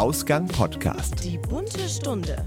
Ausgang Podcast. Die bunte Stunde.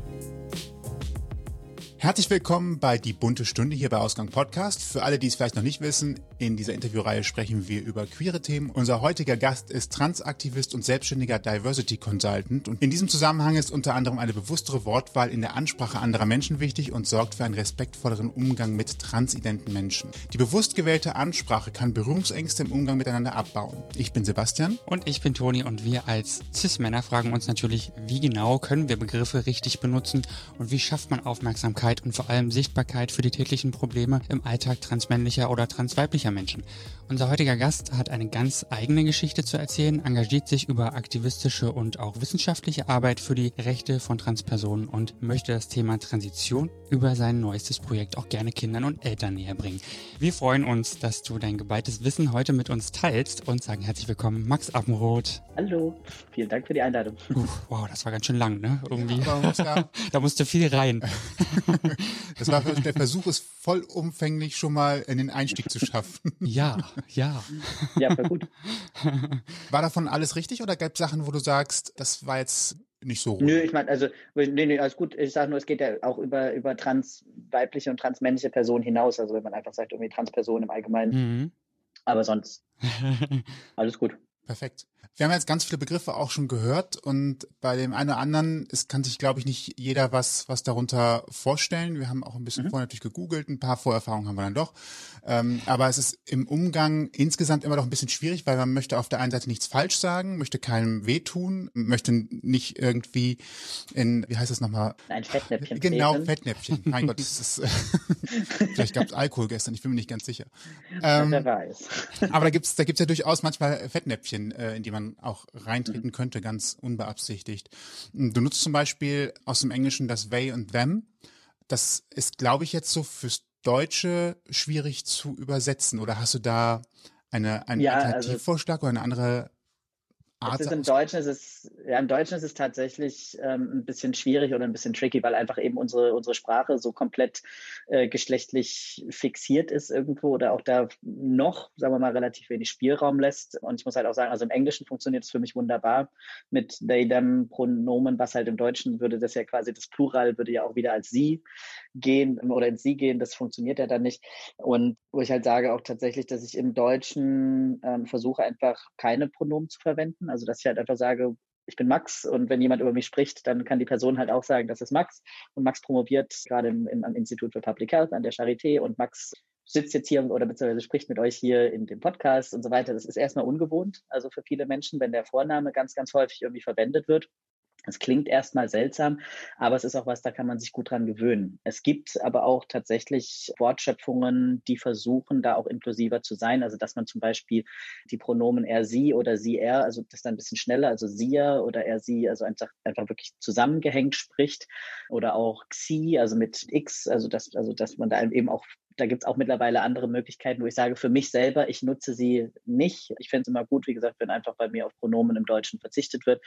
Herzlich willkommen bei Die bunte Stunde hier bei Ausgang Podcast. Für alle, die es vielleicht noch nicht wissen, in dieser Interviewreihe sprechen wir über queere Themen. Unser heutiger Gast ist Transaktivist und selbstständiger Diversity Consultant. Und in diesem Zusammenhang ist unter anderem eine bewusstere Wortwahl in der Ansprache anderer Menschen wichtig und sorgt für einen respektvolleren Umgang mit transidenten Menschen. Die bewusst gewählte Ansprache kann Berührungsängste im Umgang miteinander abbauen. Ich bin Sebastian. Und ich bin Toni und wir als Cis-Männer fragen uns natürlich, wie genau können wir Begriffe richtig benutzen und wie schafft man Aufmerksamkeit Aufmerksamkeit und vor allem Sichtbarkeit für die täglichen Probleme im Alltag transmännlicher oder transweiblicher Menschen. Unser heutiger Gast hat eine ganz eigene Geschichte zu erzählen, engagiert sich über aktivistische und auch wissenschaftliche Arbeit für die Rechte von Transpersonen und möchte das Thema Transition über sein neuestes Projekt auch gerne Kindern und Eltern näher bringen. Wir freuen uns, dass du dein geballtes Wissen heute mit uns teilst und sagen herzlich willkommen, Max Appenroth. Hallo, vielen Dank für die Einladung. Uh, wow, das war ganz schön lang, ne? Irgendwie. Ja, da musste viel rein. Das war der Versuch, es vollumfänglich schon mal in den Einstieg zu schaffen. Ja, ja. Ja, war gut. War davon alles richtig oder gab es Sachen, wo du sagst, das war jetzt nicht so Nö, ich meine, also, nee, nee, alles gut. Ich sage nur, es geht ja auch über, über transweibliche und transmännliche Personen hinaus. Also wenn man einfach sagt, irgendwie Transpersonen im Allgemeinen. Mhm. Aber sonst alles gut. Perfekt. Wir haben jetzt ganz viele Begriffe auch schon gehört und bei dem einen oder anderen ist, kann sich, glaube ich, nicht jeder was, was darunter vorstellen. Wir haben auch ein bisschen mhm. vorher natürlich gegoogelt, ein paar Vorerfahrungen haben wir dann doch. Ähm, aber es ist im Umgang insgesamt immer noch ein bisschen schwierig, weil man möchte auf der einen Seite nichts falsch sagen, möchte keinem wehtun, möchte nicht irgendwie in, wie heißt das nochmal? Ein Fettnäpfchen. Genau, treten. Fettnäpfchen. Mein Gott, das ist, vielleicht gab es Alkohol gestern, ich bin mir nicht ganz sicher. Ähm, Wer weiß. aber da gibt's da gibt's ja durchaus manchmal Fettnäpfchen, äh, in die man auch reintreten mhm. könnte, ganz unbeabsichtigt. Du nutzt zum Beispiel aus dem Englischen das they und them. Das ist, glaube ich, jetzt so fürs Deutsche schwierig zu übersetzen. Oder hast du da eine, einen ja, also Alternativvorschlag also, oder eine andere Art es ist im Deutschen ist es, ja, im Deutschen ist es tatsächlich ähm, ein bisschen schwierig oder ein bisschen tricky, weil einfach eben unsere, unsere Sprache so komplett äh, geschlechtlich fixiert ist irgendwo oder auch da noch, sagen wir mal, relativ wenig Spielraum lässt. Und ich muss halt auch sagen, also im Englischen funktioniert es für mich wunderbar mit they, them Pronomen, was halt im Deutschen würde das ja quasi, das Plural würde ja auch wieder als sie gehen oder ins sie gehen. Das funktioniert ja dann nicht. Und wo ich halt sage auch tatsächlich, dass ich im Deutschen ähm, versuche einfach keine Pronomen zu verwenden also, dass ich halt einfach sage, ich bin Max und wenn jemand über mich spricht, dann kann die Person halt auch sagen, das ist Max. Und Max promoviert gerade im, im, am Institut für Public Health an der Charité und Max sitzt jetzt hier oder beziehungsweise spricht mit euch hier in dem Podcast und so weiter. Das ist erstmal ungewohnt, also für viele Menschen, wenn der Vorname ganz, ganz häufig irgendwie verwendet wird. Es klingt erstmal seltsam, aber es ist auch was, da kann man sich gut dran gewöhnen. Es gibt aber auch tatsächlich Wortschöpfungen, die versuchen, da auch inklusiver zu sein. Also, dass man zum Beispiel die Pronomen er, sie oder sie, er, also das dann ein bisschen schneller, also sie oder er, sie, also einfach, einfach wirklich zusammengehängt spricht. Oder auch xi, also mit x, also dass, also dass man da eben auch da gibt's auch mittlerweile andere Möglichkeiten, wo ich sage, für mich selber, ich nutze sie nicht. Ich finde es immer gut, wie gesagt, wenn einfach bei mir auf Pronomen im Deutschen verzichtet wird.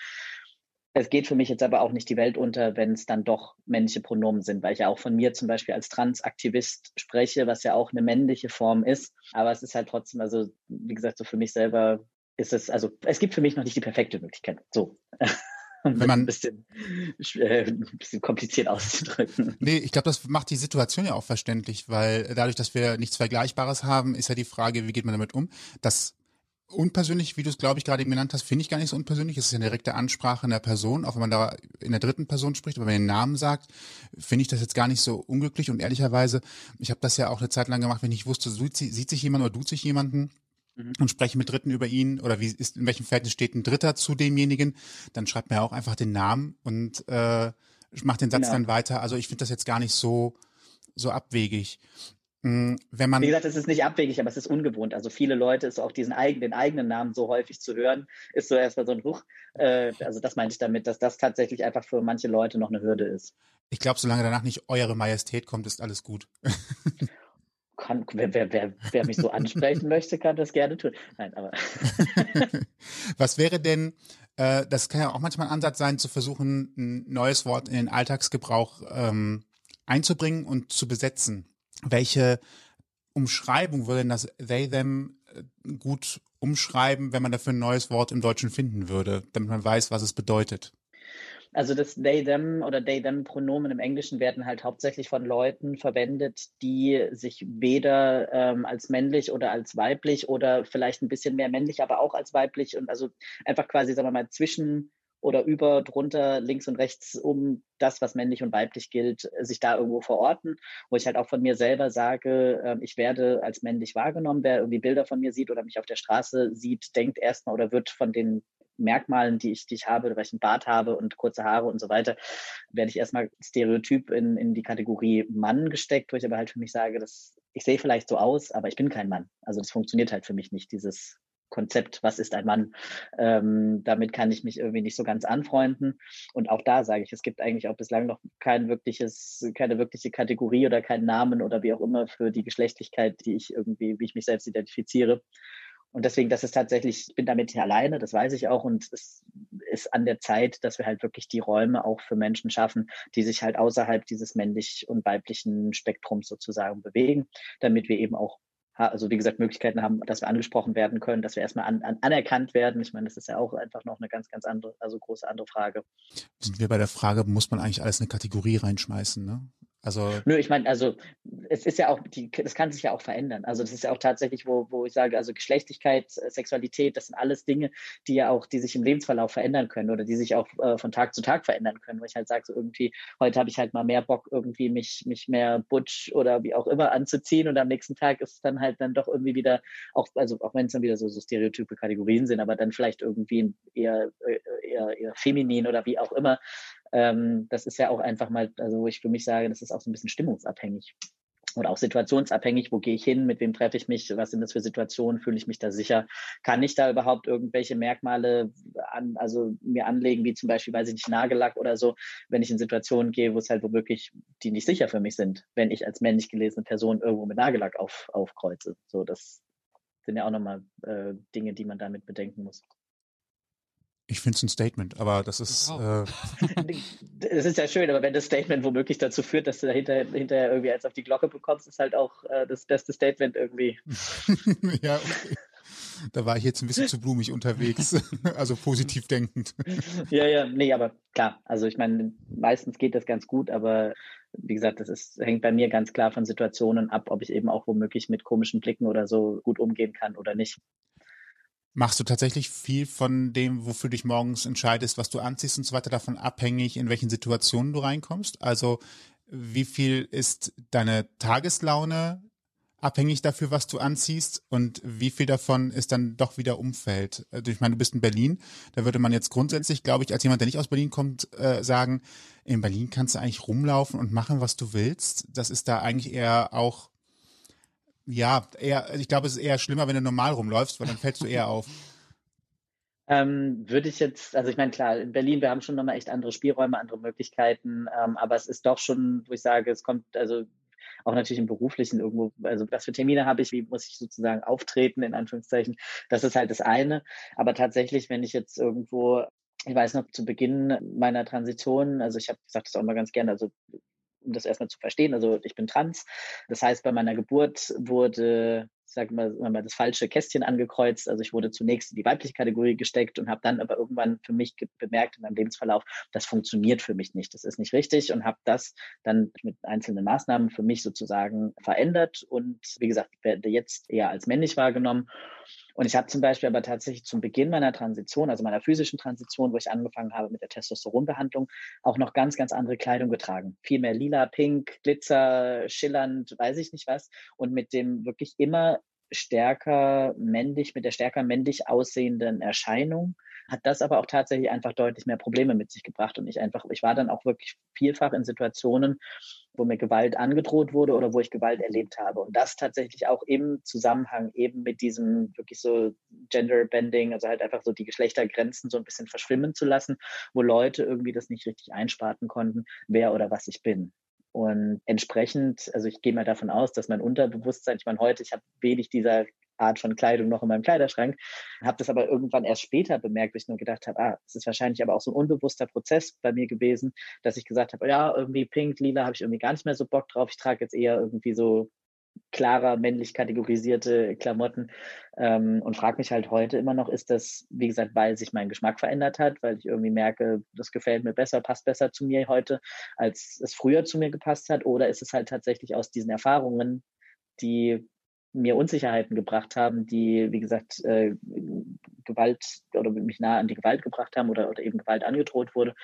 Es geht für mich jetzt aber auch nicht die Welt unter, wenn es dann doch männliche Pronomen sind, weil ich ja auch von mir zum Beispiel als Transaktivist spreche, was ja auch eine männliche Form ist. Aber es ist halt trotzdem, also wie gesagt, so für mich selber ist es, also es gibt für mich noch nicht die perfekte Möglichkeit. So. wenn man ein bisschen, äh, ein bisschen kompliziert auszudrücken. Nee, ich glaube, das macht die Situation ja auch verständlich, weil dadurch, dass wir nichts Vergleichbares haben, ist ja die Frage, wie geht man damit um? Das unpersönlich, wie du es, glaube ich, gerade eben genannt hast, finde ich gar nicht so unpersönlich. Es ist ja eine direkte Ansprache in der Person, auch wenn man da in der dritten Person spricht, aber wenn man den Namen sagt, finde ich das jetzt gar nicht so unglücklich. Und ehrlicherweise, ich habe das ja auch eine Zeit lang gemacht, wenn ich wusste, sieht sich jemand oder tut sich jemanden mhm. und spreche mit Dritten über ihn oder wie ist, in welchem Verhältnis steht ein Dritter zu demjenigen, dann schreibt man ja auch einfach den Namen und äh, macht den Satz genau. dann weiter. Also ich finde das jetzt gar nicht so so abwegig. Mm, wenn man Wie gesagt, es ist nicht abwegig, aber es ist ungewohnt. Also viele Leute ist auch diesen eigenen, den eigenen Namen so häufig zu hören, ist so erstmal so ein Huch. Äh, also das meinte ich damit, dass das tatsächlich einfach für manche Leute noch eine Hürde ist. Ich glaube, solange danach nicht Eure Majestät kommt, ist alles gut. Kann, wer, wer, wer, wer mich so ansprechen möchte, kann das gerne tun. Nein, aber. Was wäre denn, äh, das kann ja auch manchmal ein Ansatz sein, zu versuchen, ein neues Wort in den Alltagsgebrauch ähm, einzubringen und zu besetzen welche Umschreibung würde denn das they, them äh, gut umschreiben, wenn man dafür ein neues Wort im Deutschen finden würde, damit man weiß, was es bedeutet? Also das they, them oder they, them Pronomen im Englischen werden halt hauptsächlich von Leuten verwendet, die sich weder ähm, als männlich oder als weiblich oder vielleicht ein bisschen mehr männlich, aber auch als weiblich und also einfach quasi, sagen wir mal, zwischen oder über, drunter, links und rechts um das, was männlich und weiblich gilt, sich da irgendwo verorten, wo ich halt auch von mir selber sage, äh, ich werde als männlich wahrgenommen, wer irgendwie Bilder von mir sieht oder mich auf der Straße sieht, denkt erstmal oder wird von den Merkmalen, die ich, die ich habe, weil ich einen Bart habe und kurze Haare und so weiter, werde ich erstmal stereotyp in, in die Kategorie Mann gesteckt, wo ich aber halt für mich sage, dass ich sehe vielleicht so aus, aber ich bin kein Mann. Also das funktioniert halt für mich nicht, dieses Konzept, was ist ein Mann? Ähm, damit kann ich mich irgendwie nicht so ganz anfreunden. Und auch da sage ich, es gibt eigentlich auch bislang noch kein wirkliches, keine wirkliche Kategorie oder keinen Namen oder wie auch immer für die Geschlechtlichkeit, die ich irgendwie, wie ich mich selbst identifiziere. Und deswegen, das ist tatsächlich, ich bin damit hier alleine, das weiß ich auch. Und es ist an der Zeit, dass wir halt wirklich die Räume auch für Menschen schaffen, die sich halt außerhalb dieses männlich und weiblichen Spektrums sozusagen bewegen, damit wir eben auch also wie gesagt, Möglichkeiten haben, dass wir angesprochen werden können, dass wir erstmal an, an, anerkannt werden. Ich meine, das ist ja auch einfach noch eine ganz, ganz andere, also große andere Frage. Sind wir bei der Frage, muss man eigentlich alles in eine Kategorie reinschmeißen, ne? Also Nö, ich meine, also es ist ja auch, die, das kann sich ja auch verändern. Also das ist ja auch tatsächlich, wo, wo ich sage, also Geschlechtlichkeit, äh, Sexualität, das sind alles Dinge, die ja auch, die sich im Lebensverlauf verändern können oder die sich auch äh, von Tag zu Tag verändern können. Wo ich halt sage, so irgendwie, heute habe ich halt mal mehr Bock, irgendwie mich, mich mehr butch oder wie auch immer anzuziehen und am nächsten Tag ist es dann halt dann doch irgendwie wieder, auch, also auch wenn es dann wieder so, so stereotype Kategorien sind, aber dann vielleicht irgendwie eher, äh, eher, eher feminin oder wie auch immer. Ähm, das ist ja auch einfach mal, also wo ich für mich sage, das ist auch so ein bisschen stimmungsabhängig oder auch situationsabhängig, wo gehe ich hin, mit wem treffe ich mich, was sind das für Situationen, fühle ich mich da sicher, kann ich da überhaupt irgendwelche Merkmale an, also mir anlegen, wie zum Beispiel, weiß ich nicht, Nagellack oder so, wenn ich in Situationen gehe, wo es halt womöglich die nicht sicher für mich sind, wenn ich als männlich gelesene Person irgendwo mit Nagellack auf, aufkreuze. So, das sind ja auch nochmal äh, Dinge, die man damit bedenken muss. Ich finde es ein Statement, aber das ist. Wow. Äh das ist ja schön, aber wenn das Statement womöglich dazu führt, dass du dahinter, hinterher irgendwie eins auf die Glocke bekommst, ist halt auch äh, das beste Statement irgendwie. ja, okay. Da war ich jetzt ein bisschen zu blumig unterwegs, also positiv denkend. ja, ja, nee, aber klar, also ich meine, meistens geht das ganz gut, aber wie gesagt, das ist, hängt bei mir ganz klar von Situationen ab, ob ich eben auch womöglich mit komischen Blicken oder so gut umgehen kann oder nicht. Machst du tatsächlich viel von dem, wofür du dich morgens entscheidest, was du anziehst und so weiter, davon abhängig, in welchen Situationen du reinkommst? Also wie viel ist deine Tageslaune abhängig dafür, was du anziehst und wie viel davon ist dann doch wieder Umfeld? Also ich meine, du bist in Berlin, da würde man jetzt grundsätzlich, glaube ich, als jemand, der nicht aus Berlin kommt, äh, sagen, in Berlin kannst du eigentlich rumlaufen und machen, was du willst. Das ist da eigentlich eher auch ja, eher, ich glaube, es ist eher schlimmer, wenn du normal rumläufst, weil dann fällst du eher auf. Ähm, würde ich jetzt, also ich meine, klar, in Berlin, wir haben schon nochmal echt andere Spielräume, andere Möglichkeiten, ähm, aber es ist doch schon, wo ich sage, es kommt, also auch natürlich im Beruflichen irgendwo, also was für Termine habe ich, wie muss ich sozusagen auftreten, in Anführungszeichen, das ist halt das eine. Aber tatsächlich, wenn ich jetzt irgendwo, ich weiß noch, zu Beginn meiner Transition, also ich habe gesagt das auch immer ganz gerne, also um das erstmal zu verstehen. Also ich bin trans. Das heißt, bei meiner Geburt wurde, ich sage mal, mal das falsche Kästchen angekreuzt. Also ich wurde zunächst in die weibliche Kategorie gesteckt und habe dann aber irgendwann für mich bemerkt in meinem Lebensverlauf, das funktioniert für mich nicht. Das ist nicht richtig und habe das dann mit einzelnen Maßnahmen für mich sozusagen verändert und wie gesagt, werde jetzt eher als männlich wahrgenommen und ich habe zum Beispiel aber tatsächlich zum Beginn meiner Transition, also meiner physischen Transition, wo ich angefangen habe mit der Testosteronbehandlung, auch noch ganz, ganz andere Kleidung getragen. Viel mehr lila, pink, glitzer, schillernd, weiß ich nicht was. Und mit dem wirklich immer stärker männlich, mit der stärker männlich aussehenden Erscheinung, hat das aber auch tatsächlich einfach deutlich mehr Probleme mit sich gebracht. Und ich einfach, ich war dann auch wirklich vielfach in Situationen, wo mir Gewalt angedroht wurde oder wo ich Gewalt erlebt habe. Und das tatsächlich auch im Zusammenhang eben mit diesem wirklich so Gender Bending, also halt einfach so die Geschlechtergrenzen so ein bisschen verschwimmen zu lassen, wo Leute irgendwie das nicht richtig einsparten konnten, wer oder was ich bin. Und entsprechend, also ich gehe mal davon aus, dass mein Unterbewusstsein, ich meine, heute, ich habe wenig dieser Art von Kleidung noch in meinem Kleiderschrank, habe das aber irgendwann erst später bemerkt, weil ich nur gedacht habe, ah, es ist wahrscheinlich aber auch so ein unbewusster Prozess bei mir gewesen, dass ich gesagt habe, ja, irgendwie pink, lila habe ich irgendwie gar nicht mehr so Bock drauf, ich trage jetzt eher irgendwie so klarer männlich kategorisierte Klamotten ähm, und frage mich halt heute immer noch, ist das, wie gesagt, weil sich mein Geschmack verändert hat, weil ich irgendwie merke, das gefällt mir besser, passt besser zu mir heute, als es früher zu mir gepasst hat, oder ist es halt tatsächlich aus diesen Erfahrungen, die mir Unsicherheiten gebracht haben, die, wie gesagt, äh, Gewalt oder mich nah an die Gewalt gebracht haben oder, oder eben Gewalt angedroht wurde,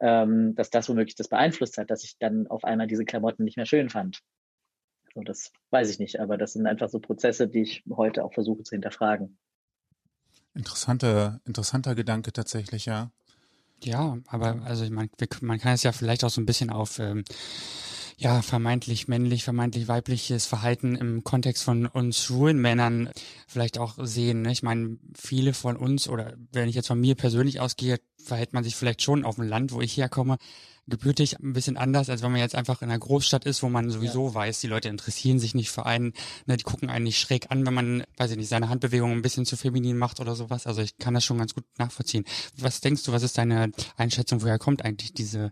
ähm, dass das womöglich das beeinflusst hat, dass ich dann auf einmal diese Klamotten nicht mehr schön fand. So, das weiß ich nicht, aber das sind einfach so Prozesse, die ich heute auch versuche zu hinterfragen. Interessanter, interessanter Gedanke tatsächlich, ja. Ja, aber also ich meine, man kann es ja vielleicht auch so ein bisschen auf ähm, ja, vermeintlich männlich, vermeintlich weibliches Verhalten im Kontext von uns schwulen Männern vielleicht auch sehen. Ne? Ich meine, viele von uns, oder wenn ich jetzt von mir persönlich ausgehe, verhält man sich vielleicht schon auf dem Land, wo ich herkomme, gebürtig ein bisschen anders, als wenn man jetzt einfach in einer Großstadt ist, wo man sowieso ja. weiß, die Leute interessieren sich nicht für einen, ne, die gucken einen nicht schräg an, wenn man, weiß ich nicht, seine Handbewegung ein bisschen zu feminin macht oder sowas. Also ich kann das schon ganz gut nachvollziehen. Was denkst du, was ist deine Einschätzung, woher kommt eigentlich diese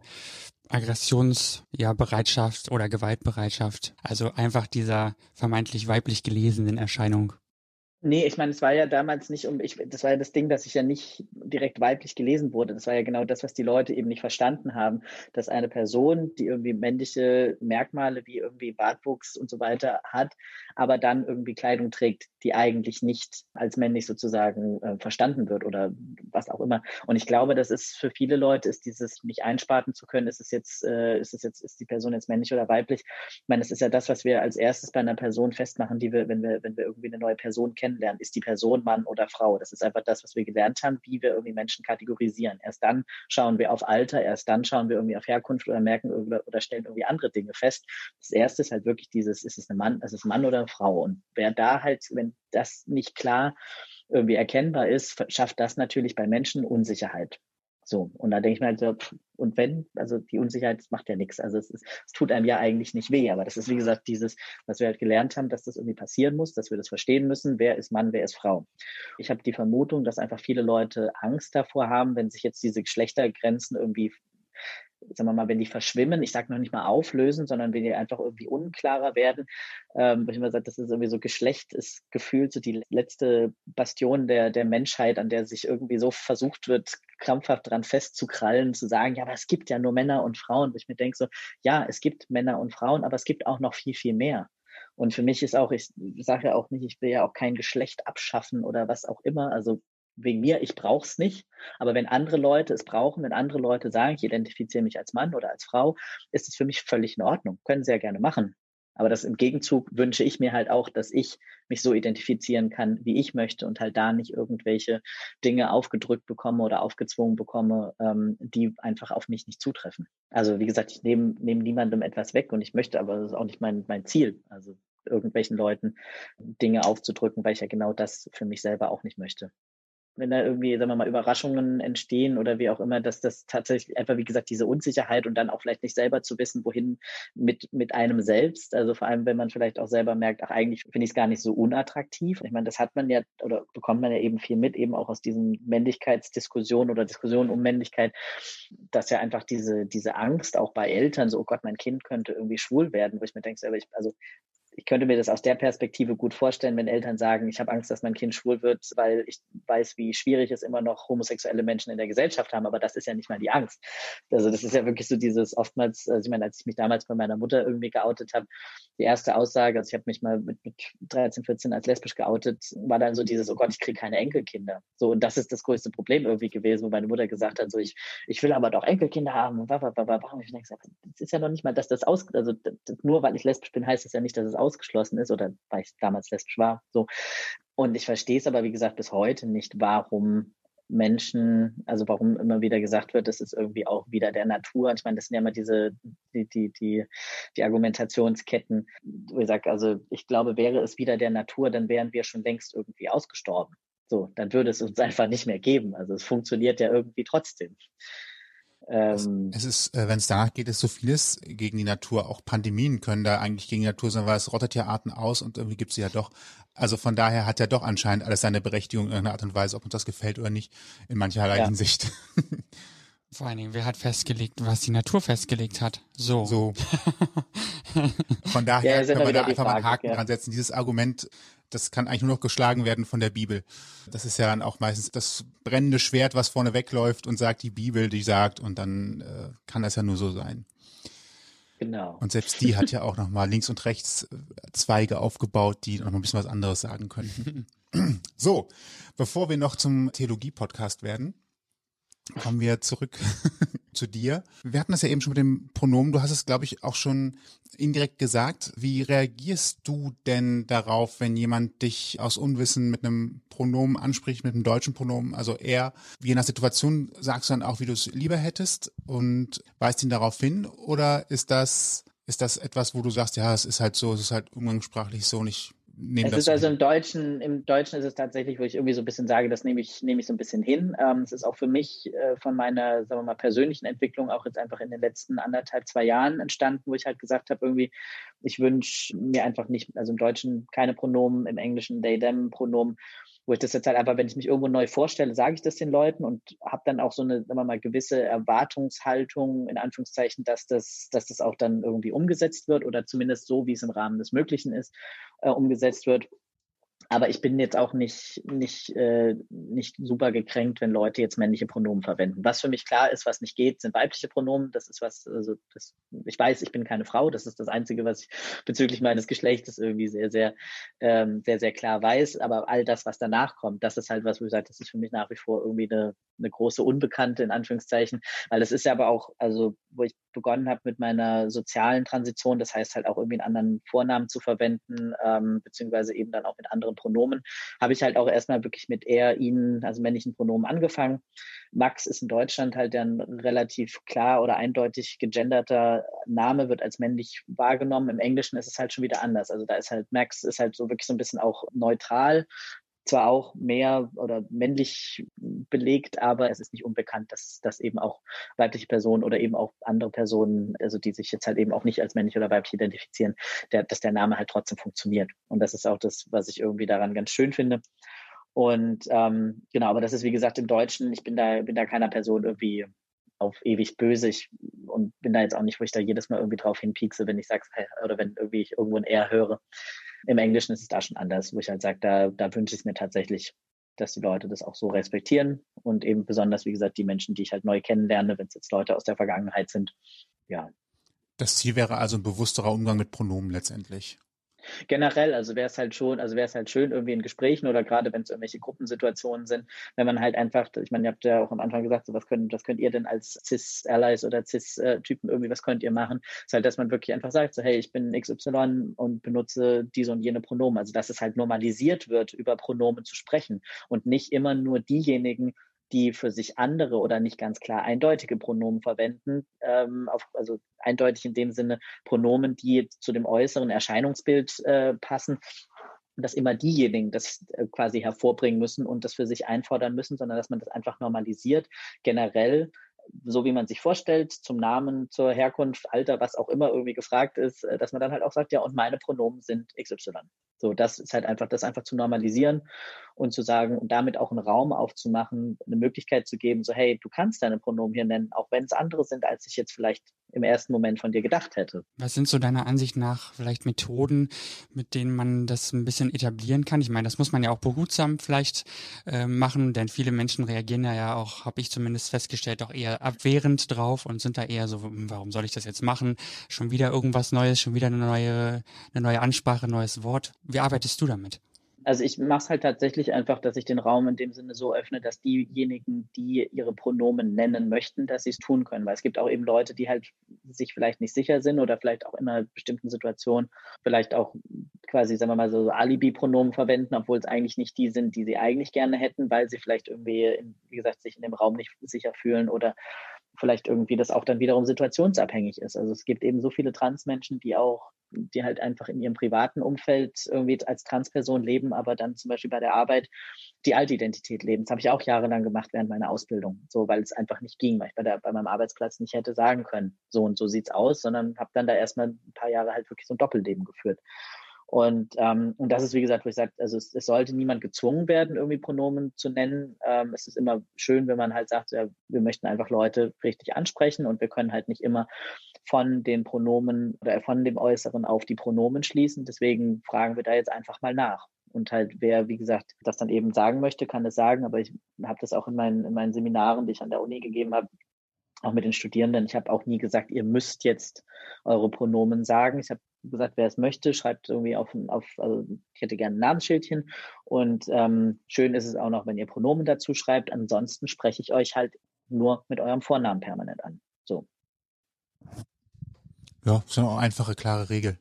Aggressionsbereitschaft ja, oder Gewaltbereitschaft. Also einfach dieser vermeintlich weiblich gelesenen Erscheinung. Nee, ich meine, es war ja damals nicht um, ich, das war ja das Ding, dass ich ja nicht direkt weiblich gelesen wurde. Das war ja genau das, was die Leute eben nicht verstanden haben, dass eine Person, die irgendwie männliche Merkmale wie irgendwie Bartwuchs und so weiter hat, aber dann irgendwie Kleidung trägt, die eigentlich nicht als männlich sozusagen äh, verstanden wird oder was auch immer. Und ich glaube, das ist für viele Leute, ist dieses mich einspaten zu können, ist es jetzt, äh, ist es jetzt, ist die Person jetzt männlich oder weiblich? Ich meine, das ist ja das, was wir als erstes bei einer Person festmachen, die wir, wenn wir, wenn wir irgendwie eine neue Person kennen kennenlernen. Ist die Person Mann oder Frau? Das ist einfach das, was wir gelernt haben, wie wir irgendwie Menschen kategorisieren. Erst dann schauen wir auf Alter, erst dann schauen wir irgendwie auf Herkunft oder merken oder, stellen irgendwie andere Dinge fest. Das erste ist halt wirklich dieses, ist es ein Mann, ist es Mann oder Frau? Und wer da halt, wenn das nicht klar irgendwie erkennbar ist, schafft das natürlich bei Menschen Unsicherheit. So, und da denke ich mir halt so, und wenn, also die Unsicherheit macht ja nichts. Also es, ist, es tut einem ja eigentlich nicht weh, aber das ist, wie gesagt, dieses, was wir halt gelernt haben, dass das irgendwie passieren muss, dass wir das verstehen müssen, wer ist Mann, wer ist Frau. Ich habe die Vermutung, dass einfach viele Leute Angst davor haben, wenn sich jetzt diese Geschlechtergrenzen irgendwie sagen wir mal, wenn die verschwimmen, ich sage noch nicht mal auflösen, sondern wenn die einfach irgendwie unklarer werden, ähm, ich immer sage, das ist irgendwie so Geschlecht ist gefühlt so die letzte Bastion der, der Menschheit, an der sich irgendwie so versucht wird, krampfhaft dran festzukrallen, zu sagen, ja, aber es gibt ja nur Männer und Frauen. Und ich mir denke so, ja, es gibt Männer und Frauen, aber es gibt auch noch viel, viel mehr. Und für mich ist auch, ich sage ja auch nicht, ich will ja auch kein Geschlecht abschaffen oder was auch immer. Also wegen mir, ich brauche es nicht. Aber wenn andere Leute es brauchen, wenn andere Leute sagen, ich identifiziere mich als Mann oder als Frau, ist es für mich völlig in Ordnung. Können sie ja gerne machen. Aber das im Gegenzug wünsche ich mir halt auch, dass ich mich so identifizieren kann, wie ich möchte und halt da nicht irgendwelche Dinge aufgedrückt bekomme oder aufgezwungen bekomme, ähm, die einfach auf mich nicht zutreffen. Also wie gesagt, ich nehme nehm niemandem etwas weg und ich möchte, aber das ist auch nicht mein, mein Ziel. Also irgendwelchen Leuten Dinge aufzudrücken, weil ich ja genau das für mich selber auch nicht möchte wenn da irgendwie, sagen wir mal, Überraschungen entstehen oder wie auch immer, dass das tatsächlich einfach, wie gesagt, diese Unsicherheit und dann auch vielleicht nicht selber zu wissen, wohin mit, mit einem selbst. Also vor allem, wenn man vielleicht auch selber merkt, ach, eigentlich finde ich es gar nicht so unattraktiv. Ich meine, das hat man ja oder bekommt man ja eben viel mit, eben auch aus diesen Männlichkeitsdiskussionen oder Diskussionen um Männlichkeit, dass ja einfach diese, diese Angst auch bei Eltern, so, oh Gott, mein Kind könnte irgendwie schwul werden, wo ich mir denke, selber, ich, also ich könnte mir das aus der Perspektive gut vorstellen, wenn Eltern sagen, ich habe Angst, dass mein Kind schwul wird, weil ich weiß, wie schwierig es immer noch homosexuelle Menschen in der Gesellschaft haben. Aber das ist ja nicht mal die Angst. Also das ist ja wirklich so dieses oftmals, also ich meine, als ich mich damals bei meiner Mutter irgendwie geoutet habe, die erste Aussage, also ich habe mich mal mit, mit 13, 14 als lesbisch geoutet, war dann so dieses, oh Gott, ich kriege keine Enkelkinder. So, und das ist das größte Problem irgendwie gewesen, wo meine Mutter gesagt hat, so ich, ich will aber doch Enkelkinder haben. Und ich gesagt, das ist ja noch nicht mal, dass das aus, also nur weil ich lesbisch bin, heißt das ja nicht, dass es ausgeschlossen ist oder weil ich damals lesbisch war. So. Und ich verstehe es aber, wie gesagt, bis heute nicht, warum Menschen, also warum immer wieder gesagt wird, das ist irgendwie auch wieder der Natur. Ich meine, das sind ja immer diese, die, die, die, die Argumentationsketten, wo ich sage, also ich glaube, wäre es wieder der Natur, dann wären wir schon längst irgendwie ausgestorben. So, dann würde es uns einfach nicht mehr geben. Also es funktioniert ja irgendwie trotzdem. Ähm, es ist, äh, wenn es danach geht, ist so vieles gegen die Natur. Auch Pandemien können da eigentlich gegen die Natur sein, weil es rottet ja Arten aus und irgendwie gibt es sie ja doch. Also von daher hat ja doch anscheinend alles seine Berechtigung in irgendeiner Art und Weise, ob uns das gefällt oder nicht, in mancherlei ja. Hinsicht. Vor allen Dingen, wer hat festgelegt, was die Natur festgelegt hat? So. So. Von daher ja, können wir da einfach Frage, mal einen Haken ja. dran setzen. Dieses Argument, das kann eigentlich nur noch geschlagen werden von der Bibel. Das ist ja dann auch meistens das brennende Schwert, was vorne wegläuft und sagt die Bibel, die sagt, und dann äh, kann das ja nur so sein. Genau. Und selbst die hat ja auch nochmal links und rechts äh, Zweige aufgebaut, die noch mal ein bisschen was anderes sagen könnten. so, bevor wir noch zum Theologie-Podcast werden, kommen wir zurück zu dir. Wir hatten das ja eben schon mit dem Pronomen. Du hast es, glaube ich, auch schon indirekt gesagt. Wie reagierst du denn darauf, wenn jemand dich aus Unwissen mit einem Pronomen anspricht, mit einem deutschen Pronomen? Also er, je nach Situation, sagst du dann auch, wie du es lieber hättest und weist ihn darauf hin? Oder ist das, ist das etwas, wo du sagst, ja, es ist halt so, es ist halt umgangssprachlich so nicht es ist also im Deutschen, im Deutschen ist es tatsächlich, wo ich irgendwie so ein bisschen sage, das nehme ich, nehme ich so ein bisschen hin. Ähm, es ist auch für mich äh, von meiner, sagen wir mal, persönlichen Entwicklung auch jetzt einfach in den letzten anderthalb, zwei Jahren entstanden, wo ich halt gesagt habe, irgendwie, ich wünsche mir einfach nicht, also im Deutschen keine Pronomen, im Englischen they, them Pronomen wo ich das jetzt halt einfach, wenn ich mich irgendwo neu vorstelle, sage ich das den Leuten und habe dann auch so eine, sagen wir mal, gewisse Erwartungshaltung, in Anführungszeichen, dass das, dass das auch dann irgendwie umgesetzt wird oder zumindest so, wie es im Rahmen des Möglichen ist, äh, umgesetzt wird. Aber ich bin jetzt auch nicht, nicht, äh, nicht super gekränkt, wenn Leute jetzt männliche Pronomen verwenden. Was für mich klar ist, was nicht geht, sind weibliche Pronomen. Das ist was, also das, ich weiß, ich bin keine Frau. Das ist das Einzige, was ich bezüglich meines Geschlechtes irgendwie sehr, sehr, ähm, sehr, sehr klar weiß. Aber all das, was danach kommt, das ist halt was, wo ich sage, das ist für mich nach wie vor irgendwie eine, eine große Unbekannte in Anführungszeichen. Weil das ist ja aber auch, also wo ich begonnen habe mit meiner sozialen Transition, das heißt halt auch irgendwie einen anderen Vornamen zu verwenden, ähm, beziehungsweise eben dann auch mit anderen Pronomen, habe ich halt auch erstmal wirklich mit er, ihnen, also männlichen Pronomen angefangen. Max ist in Deutschland halt ein relativ klar oder eindeutig gegenderter Name, wird als männlich wahrgenommen. Im Englischen ist es halt schon wieder anders. Also da ist halt Max ist halt so wirklich so ein bisschen auch neutral, zwar auch mehr oder männlich belegt, aber es ist nicht unbekannt, dass, dass eben auch weibliche Personen oder eben auch andere Personen, also die sich jetzt halt eben auch nicht als männlich oder weiblich identifizieren, der, dass der Name halt trotzdem funktioniert. Und das ist auch das, was ich irgendwie daran ganz schön finde. Und ähm, genau, aber das ist wie gesagt im Deutschen, ich bin da, bin da keiner Person irgendwie auf ewig böse. Ich und bin da jetzt auch nicht, wo ich da jedes Mal irgendwie drauf hinpiekse, wenn ich sag's, oder wenn irgendwie ich irgendwo ein R höre. Im Englischen ist es da schon anders, wo ich halt sage, da, da wünsche ich es mir tatsächlich, dass die Leute das auch so respektieren und eben besonders, wie gesagt, die Menschen, die ich halt neu kennenlerne, wenn es jetzt Leute aus der Vergangenheit sind. Ja. Das Ziel wäre also ein bewussterer Umgang mit Pronomen letztendlich. Generell, also wäre es halt schon, also wäre es halt schön irgendwie in Gesprächen oder gerade wenn es irgendwelche Gruppensituationen sind, wenn man halt einfach, ich meine, ihr habt ja auch am Anfang gesagt, so was könnt, was könnt ihr denn als Cis-Allies oder Cis-Typen irgendwie, was könnt ihr machen? ist halt, dass man wirklich einfach sagt, so hey, ich bin XY und benutze diese und jene Pronomen. Also dass es halt normalisiert wird, über Pronomen zu sprechen und nicht immer nur diejenigen die für sich andere oder nicht ganz klar eindeutige Pronomen verwenden, ähm, auf, also eindeutig in dem Sinne Pronomen, die zu dem äußeren Erscheinungsbild äh, passen, dass immer diejenigen das äh, quasi hervorbringen müssen und das für sich einfordern müssen, sondern dass man das einfach normalisiert, generell so wie man sich vorstellt, zum Namen, zur Herkunft, Alter, was auch immer irgendwie gefragt ist, äh, dass man dann halt auch sagt, ja, und meine Pronomen sind XY. So, das ist halt einfach, das einfach zu normalisieren und zu sagen und damit auch einen Raum aufzumachen, eine Möglichkeit zu geben, so, hey, du kannst deine Pronomen hier nennen, auch wenn es andere sind, als ich jetzt vielleicht im ersten Moment von dir gedacht hätte. Was sind so deiner Ansicht nach vielleicht Methoden, mit denen man das ein bisschen etablieren kann? Ich meine, das muss man ja auch behutsam vielleicht äh, machen, denn viele Menschen reagieren ja auch, habe ich zumindest festgestellt, auch eher abwehrend drauf und sind da eher so, hm, warum soll ich das jetzt machen? Schon wieder irgendwas Neues, schon wieder eine neue, eine neue Ansprache, neues Wort. Wie arbeitest du damit? Also ich mache es halt tatsächlich einfach, dass ich den Raum in dem Sinne so öffne, dass diejenigen, die ihre Pronomen nennen möchten, dass sie es tun können. Weil es gibt auch eben Leute, die halt sich vielleicht nicht sicher sind oder vielleicht auch in einer bestimmten Situation vielleicht auch quasi, sagen wir mal, so Alibi-Pronomen verwenden, obwohl es eigentlich nicht die sind, die sie eigentlich gerne hätten, weil sie vielleicht irgendwie, in, wie gesagt, sich in dem Raum nicht sicher fühlen oder vielleicht irgendwie das auch dann wiederum situationsabhängig ist. Also es gibt eben so viele Transmenschen, die auch die halt einfach in ihrem privaten Umfeld irgendwie als Transperson leben, aber dann zum Beispiel bei der Arbeit die alte Identität leben. Das habe ich auch jahrelang gemacht während meiner Ausbildung, so weil es einfach nicht ging, weil ich bei, der, bei meinem Arbeitsplatz nicht hätte sagen können, so und so sieht's aus, sondern habe dann da erstmal ein paar Jahre halt wirklich so ein Doppelleben geführt. Und, ähm, und das ist, wie gesagt, wo ich sage, also es, es, sollte niemand gezwungen werden, irgendwie Pronomen zu nennen. Ähm, es ist immer schön, wenn man halt sagt, ja, wir möchten einfach Leute richtig ansprechen und wir können halt nicht immer von den Pronomen oder von dem Äußeren auf die Pronomen schließen. Deswegen fragen wir da jetzt einfach mal nach. Und halt, wer, wie gesagt, das dann eben sagen möchte, kann das sagen. Aber ich habe das auch in meinen, in meinen Seminaren, die ich an der Uni gegeben habe, auch mit den Studierenden. Ich habe auch nie gesagt, ihr müsst jetzt eure Pronomen sagen. Ich habe gesagt, wer es möchte, schreibt irgendwie auf, auf also ich hätte gerne ein Namensschildchen. Und ähm, schön ist es auch noch, wenn ihr Pronomen dazu schreibt. Ansonsten spreche ich euch halt nur mit eurem Vornamen permanent an. So. Ja, das ist eine einfache, klare Regel.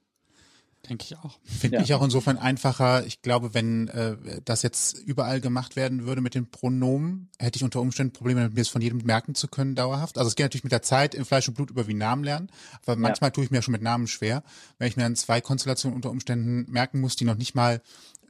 Denke ich auch. Finde ja. ich auch insofern einfacher. Ich glaube, wenn äh, das jetzt überall gemacht werden würde mit den Pronomen, hätte ich unter Umständen Probleme, mir es von jedem merken zu können, dauerhaft. Also es geht natürlich mit der Zeit in Fleisch und Blut über wie Namen lernen, aber manchmal ja. tue ich mir schon mit Namen schwer, wenn ich mir dann zwei Konstellationen unter Umständen merken muss, die noch nicht mal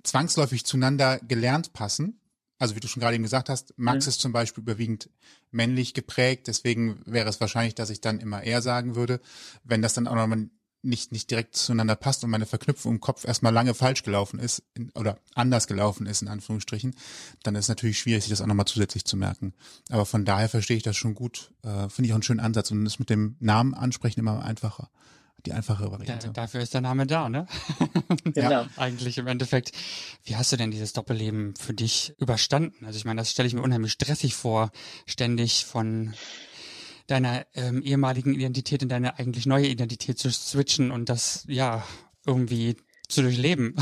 zwangsläufig zueinander gelernt passen. Also wie du schon gerade eben gesagt hast, Max mhm. ist zum Beispiel überwiegend männlich geprägt, deswegen wäre es wahrscheinlich, dass ich dann immer eher sagen würde. Wenn das dann auch nochmal nicht, nicht direkt zueinander passt und meine Verknüpfung im Kopf erstmal lange falsch gelaufen ist in, oder anders gelaufen ist, in Anführungsstrichen, dann ist es natürlich schwierig, sich das auch nochmal zusätzlich zu merken. Aber von daher verstehe ich das schon gut. Äh, Finde ich auch einen schönen Ansatz und ist mit dem Namen ansprechen immer einfacher. Die einfache Variante. Da, dafür ist der Name da, ne? genau. Ja. Eigentlich im Endeffekt. Wie hast du denn dieses Doppelleben für dich überstanden? Also ich meine, das stelle ich mir unheimlich stressig vor, ständig von deiner ähm, ehemaligen Identität in deine eigentlich neue Identität zu switchen und das ja irgendwie zu durchleben.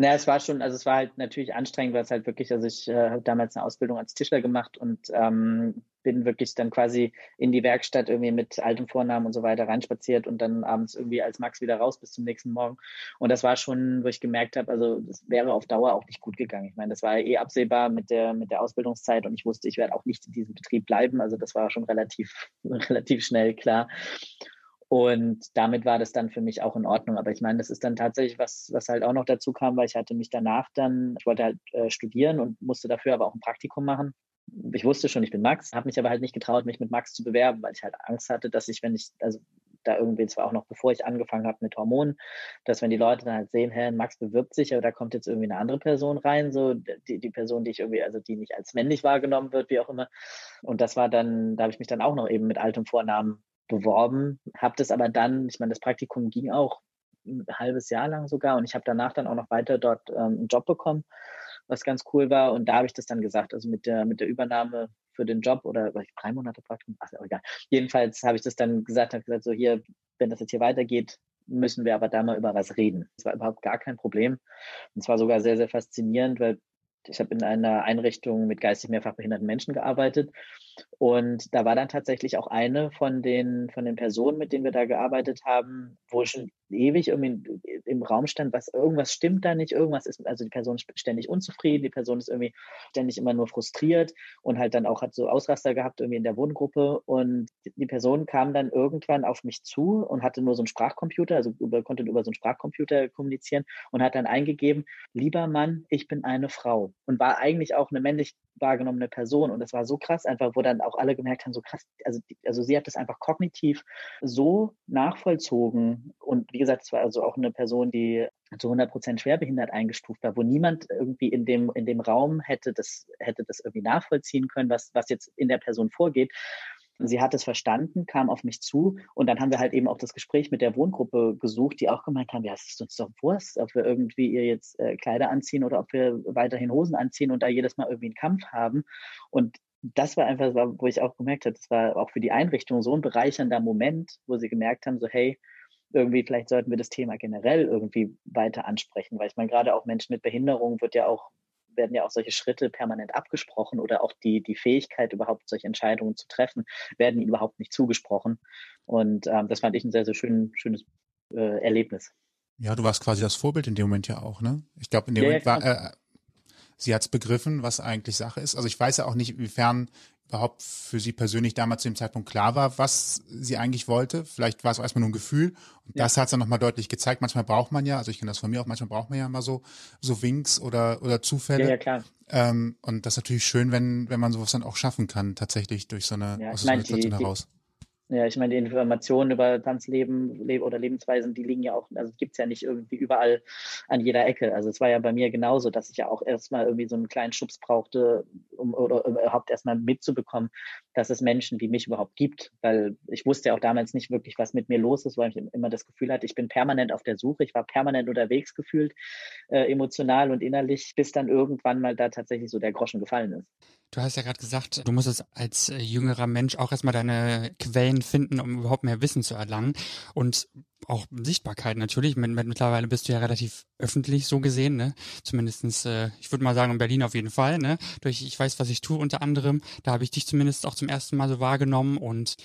Naja, es war schon, also es war halt natürlich anstrengend, weil es halt wirklich, also ich äh, habe damals eine Ausbildung als Tischler gemacht und ähm, bin wirklich dann quasi in die Werkstatt irgendwie mit altem Vornamen und so weiter reinspaziert und dann abends irgendwie als Max wieder raus bis zum nächsten Morgen. Und das war schon, wo ich gemerkt habe, also das wäre auf Dauer auch nicht gut gegangen. Ich meine, das war eh absehbar mit der, mit der Ausbildungszeit und ich wusste, ich werde auch nicht in diesem Betrieb bleiben. Also das war schon relativ, relativ schnell klar. Und damit war das dann für mich auch in Ordnung. Aber ich meine, das ist dann tatsächlich was, was halt auch noch dazu kam, weil ich hatte mich danach dann, ich wollte halt äh, studieren und musste dafür aber auch ein Praktikum machen. Ich wusste schon, ich bin Max, habe mich aber halt nicht getraut, mich mit Max zu bewerben, weil ich halt Angst hatte, dass ich, wenn ich, also da irgendwie, zwar auch noch bevor ich angefangen habe mit Hormonen, dass wenn die Leute dann halt sehen, hä, Max bewirbt sich, aber da kommt jetzt irgendwie eine andere Person rein, so die, die Person, die ich irgendwie, also die nicht als männlich wahrgenommen wird, wie auch immer. Und das war dann, da habe ich mich dann auch noch eben mit altem Vornamen beworben, habe das aber dann, ich meine, das Praktikum ging auch ein halbes Jahr lang sogar und ich habe danach dann auch noch weiter dort ähm, einen Job bekommen, was ganz cool war und da habe ich das dann gesagt, also mit der mit der Übernahme für den Job oder drei Monate Praktikum, ach egal. Jedenfalls habe ich das dann gesagt, habe gesagt so hier, wenn das jetzt hier weitergeht, müssen wir aber da mal über was reden. Das war überhaupt gar kein Problem und es war sogar sehr sehr faszinierend, weil ich habe in einer Einrichtung mit geistig mehrfach behinderten Menschen gearbeitet und da war dann tatsächlich auch eine von den, von den Personen, mit denen wir da gearbeitet haben, wo schon ewig irgendwie im Raum stand, was irgendwas stimmt da nicht, irgendwas ist, also die Person ist ständig unzufrieden, die Person ist irgendwie ständig immer nur frustriert und halt dann auch hat so Ausraster gehabt irgendwie in der Wohngruppe. Und die Person kam dann irgendwann auf mich zu und hatte nur so einen Sprachcomputer, also über, konnte über so einen Sprachcomputer kommunizieren und hat dann eingegeben, lieber Mann, ich bin eine Frau. Und war eigentlich auch eine männlich wahrgenommene Person. Und das war so krass einfach, wo dann auch alle gemerkt haben, so krass, also, also sie hat das einfach kognitiv so nachvollzogen und wie gesagt, es war also auch eine Person, die zu 100 Prozent schwerbehindert eingestuft war, wo niemand irgendwie in dem, in dem Raum hätte das, hätte das irgendwie nachvollziehen können, was, was jetzt in der Person vorgeht. Sie hat es verstanden, kam auf mich zu und dann haben wir halt eben auch das Gespräch mit der Wohngruppe gesucht, die auch gemeint haben, ja, es ist uns doch Wurst, ob wir irgendwie ihr jetzt äh, Kleider anziehen oder ob wir weiterhin Hosen anziehen und da jedes Mal irgendwie einen Kampf haben. Und das war einfach, wo ich auch gemerkt habe, das war auch für die Einrichtung so ein bereichernder Moment, wo sie gemerkt haben, so hey, irgendwie vielleicht sollten wir das Thema generell irgendwie weiter ansprechen, weil ich meine, gerade auch Menschen mit Behinderung wird ja auch, werden ja auch solche Schritte permanent abgesprochen oder auch die, die Fähigkeit, überhaupt solche Entscheidungen zu treffen, werden ihnen überhaupt nicht zugesprochen. Und ähm, das fand ich ein sehr, sehr schön, schönes äh, Erlebnis. Ja, du warst quasi das Vorbild in dem Moment ja auch, ne? Ich glaube, in dem ja, Moment war, äh, sie hat es begriffen, was eigentlich Sache ist. Also ich weiß ja auch nicht, inwiefern überhaupt für sie persönlich damals zu dem Zeitpunkt klar war, was sie eigentlich wollte. Vielleicht war es auch erstmal nur ein Gefühl. Und ja. das hat es dann nochmal deutlich gezeigt. Manchmal braucht man ja, also ich kenne das von mir auch, manchmal braucht man ja immer so, so Winks oder, oder Zufälle. Ja, ja klar. Ähm, und das ist natürlich schön, wenn, wenn man sowas dann auch schaffen kann, tatsächlich durch so eine, ja, aus so einer Situation heraus. Ja, ich meine, die Informationen über Tanzleben oder Lebensweisen, die liegen ja auch, also gibt es ja nicht irgendwie überall an jeder Ecke. Also es war ja bei mir genauso, dass ich ja auch erstmal irgendwie so einen kleinen Schubs brauchte, um oder überhaupt erstmal mitzubekommen, dass es Menschen wie mich überhaupt gibt. Weil ich wusste ja auch damals nicht wirklich, was mit mir los ist, weil ich immer das Gefühl hatte, ich bin permanent auf der Suche, ich war permanent unterwegs gefühlt, äh, emotional und innerlich, bis dann irgendwann mal da tatsächlich so der Groschen gefallen ist. Du hast ja gerade gesagt, du musstest als äh, jüngerer Mensch auch erstmal deine Quellen finden, um überhaupt mehr Wissen zu erlangen. Und auch Sichtbarkeit natürlich. Mittlerweile bist du ja relativ öffentlich so gesehen, ne? Zumindestens, äh, ich würde mal sagen, in Berlin auf jeden Fall, ne? Durch ich weiß, was ich tue unter anderem. Da habe ich dich zumindest auch zum ersten Mal so wahrgenommen und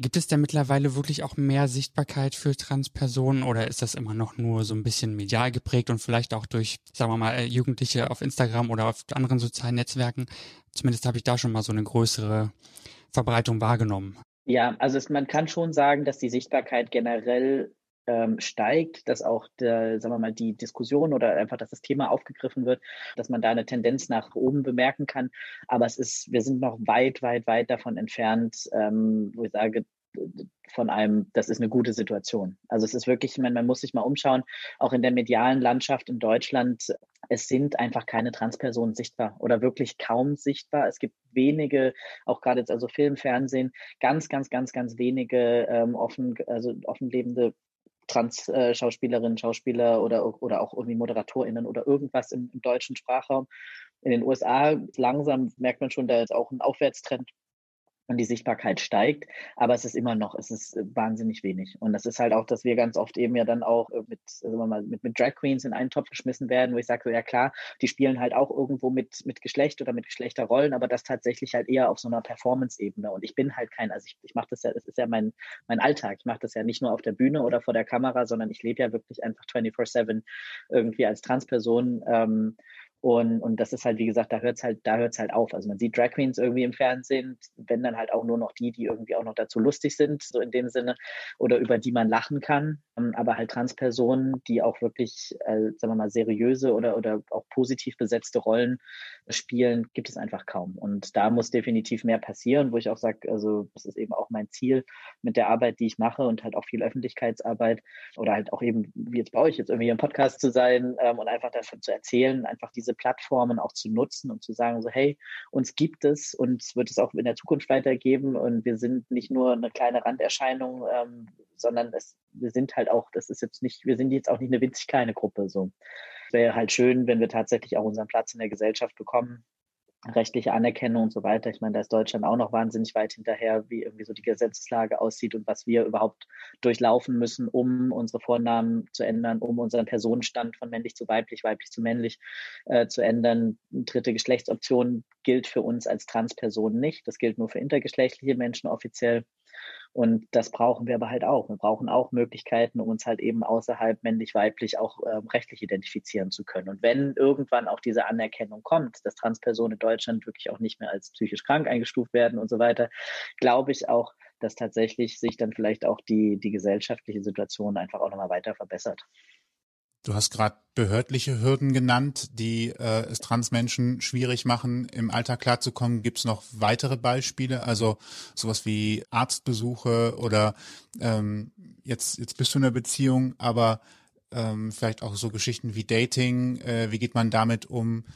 Gibt es denn mittlerweile wirklich auch mehr Sichtbarkeit für Transpersonen oder ist das immer noch nur so ein bisschen medial geprägt und vielleicht auch durch, sagen wir mal, äh, Jugendliche auf Instagram oder auf anderen sozialen Netzwerken? Zumindest habe ich da schon mal so eine größere Verbreitung wahrgenommen. Ja, also es, man kann schon sagen, dass die Sichtbarkeit generell ähm, steigt, dass auch der, sagen wir mal, die Diskussion oder einfach, dass das Thema aufgegriffen wird, dass man da eine Tendenz nach oben bemerken kann. Aber es ist, wir sind noch weit, weit, weit davon entfernt, ähm, wo ich sage, von einem, das ist eine gute Situation. Also es ist wirklich, ich meine, man muss sich mal umschauen, auch in der medialen Landschaft in Deutschland, es sind einfach keine Transpersonen sichtbar oder wirklich kaum sichtbar. Es gibt wenige, auch gerade jetzt also Film, Fernsehen, ganz, ganz, ganz, ganz wenige ähm, offen, also offen lebende Trans-Schauspielerinnen, äh, Schauspieler oder, oder auch irgendwie ModeratorInnen oder irgendwas im, im deutschen Sprachraum. In den USA langsam merkt man schon, da ist auch ein Aufwärtstrend und die Sichtbarkeit steigt, aber es ist immer noch, es ist äh, wahnsinnig wenig. Und das ist halt auch, dass wir ganz oft eben ja dann auch äh, mit, sagen wir mal, mit, mit Drag Queens in einen Topf geschmissen werden, wo ich sage, so, ja klar, die spielen halt auch irgendwo mit, mit Geschlecht oder mit Geschlechterrollen, aber das tatsächlich halt eher auf so einer Performance-Ebene. Und ich bin halt kein, also ich, ich mache das ja, das ist ja mein, mein Alltag. Ich mache das ja nicht nur auf der Bühne oder vor der Kamera, sondern ich lebe ja wirklich einfach 24-7 irgendwie als Transperson. Ähm, und, und das ist halt, wie gesagt, da hört's halt, halt auf. Also man sieht Drag Queens irgendwie im Fernsehen, wenn dann halt auch nur noch die, die irgendwie auch noch dazu lustig sind, so in dem Sinne, oder über die man lachen kann. Ähm, aber halt Transpersonen, die auch wirklich, äh, sagen wir mal, seriöse oder, oder auch positiv besetzte Rollen spielen, gibt es einfach kaum. Und da muss definitiv mehr passieren, wo ich auch sage, also das ist eben auch mein Ziel mit der Arbeit, die ich mache und halt auch viel Öffentlichkeitsarbeit oder halt auch eben, wie jetzt bei euch, jetzt irgendwie im Podcast zu sein ähm, und einfach davon zu erzählen, einfach diese diese Plattformen auch zu nutzen und zu sagen, so hey, uns gibt es und wird es auch in der Zukunft weitergeben und wir sind nicht nur eine kleine Randerscheinung, ähm, sondern es, wir sind halt auch, das ist jetzt nicht, wir sind jetzt auch nicht eine winzig kleine Gruppe so. Wäre halt schön, wenn wir tatsächlich auch unseren Platz in der Gesellschaft bekommen rechtliche Anerkennung und so weiter. Ich meine, da ist Deutschland auch noch wahnsinnig weit hinterher, wie irgendwie so die Gesetzeslage aussieht und was wir überhaupt durchlaufen müssen, um unsere Vornamen zu ändern, um unseren Personenstand von männlich zu weiblich, weiblich zu männlich äh, zu ändern. Dritte Geschlechtsoption gilt für uns als Transpersonen nicht. Das gilt nur für intergeschlechtliche Menschen offiziell. Und das brauchen wir aber halt auch. Wir brauchen auch Möglichkeiten, um uns halt eben außerhalb männlich-weiblich auch äh, rechtlich identifizieren zu können. Und wenn irgendwann auch diese Anerkennung kommt, dass Transpersonen in Deutschland wirklich auch nicht mehr als psychisch krank eingestuft werden und so weiter, glaube ich auch, dass tatsächlich sich dann vielleicht auch die, die gesellschaftliche Situation einfach auch nochmal weiter verbessert. Du hast gerade behördliche Hürden genannt, die äh, es Transmenschen schwierig machen, im Alltag klarzukommen. Gibt es noch weitere Beispiele? Also sowas wie Arztbesuche oder ähm, jetzt, jetzt bist du in einer Beziehung, aber ähm, vielleicht auch so Geschichten wie Dating. Äh, wie geht man damit um?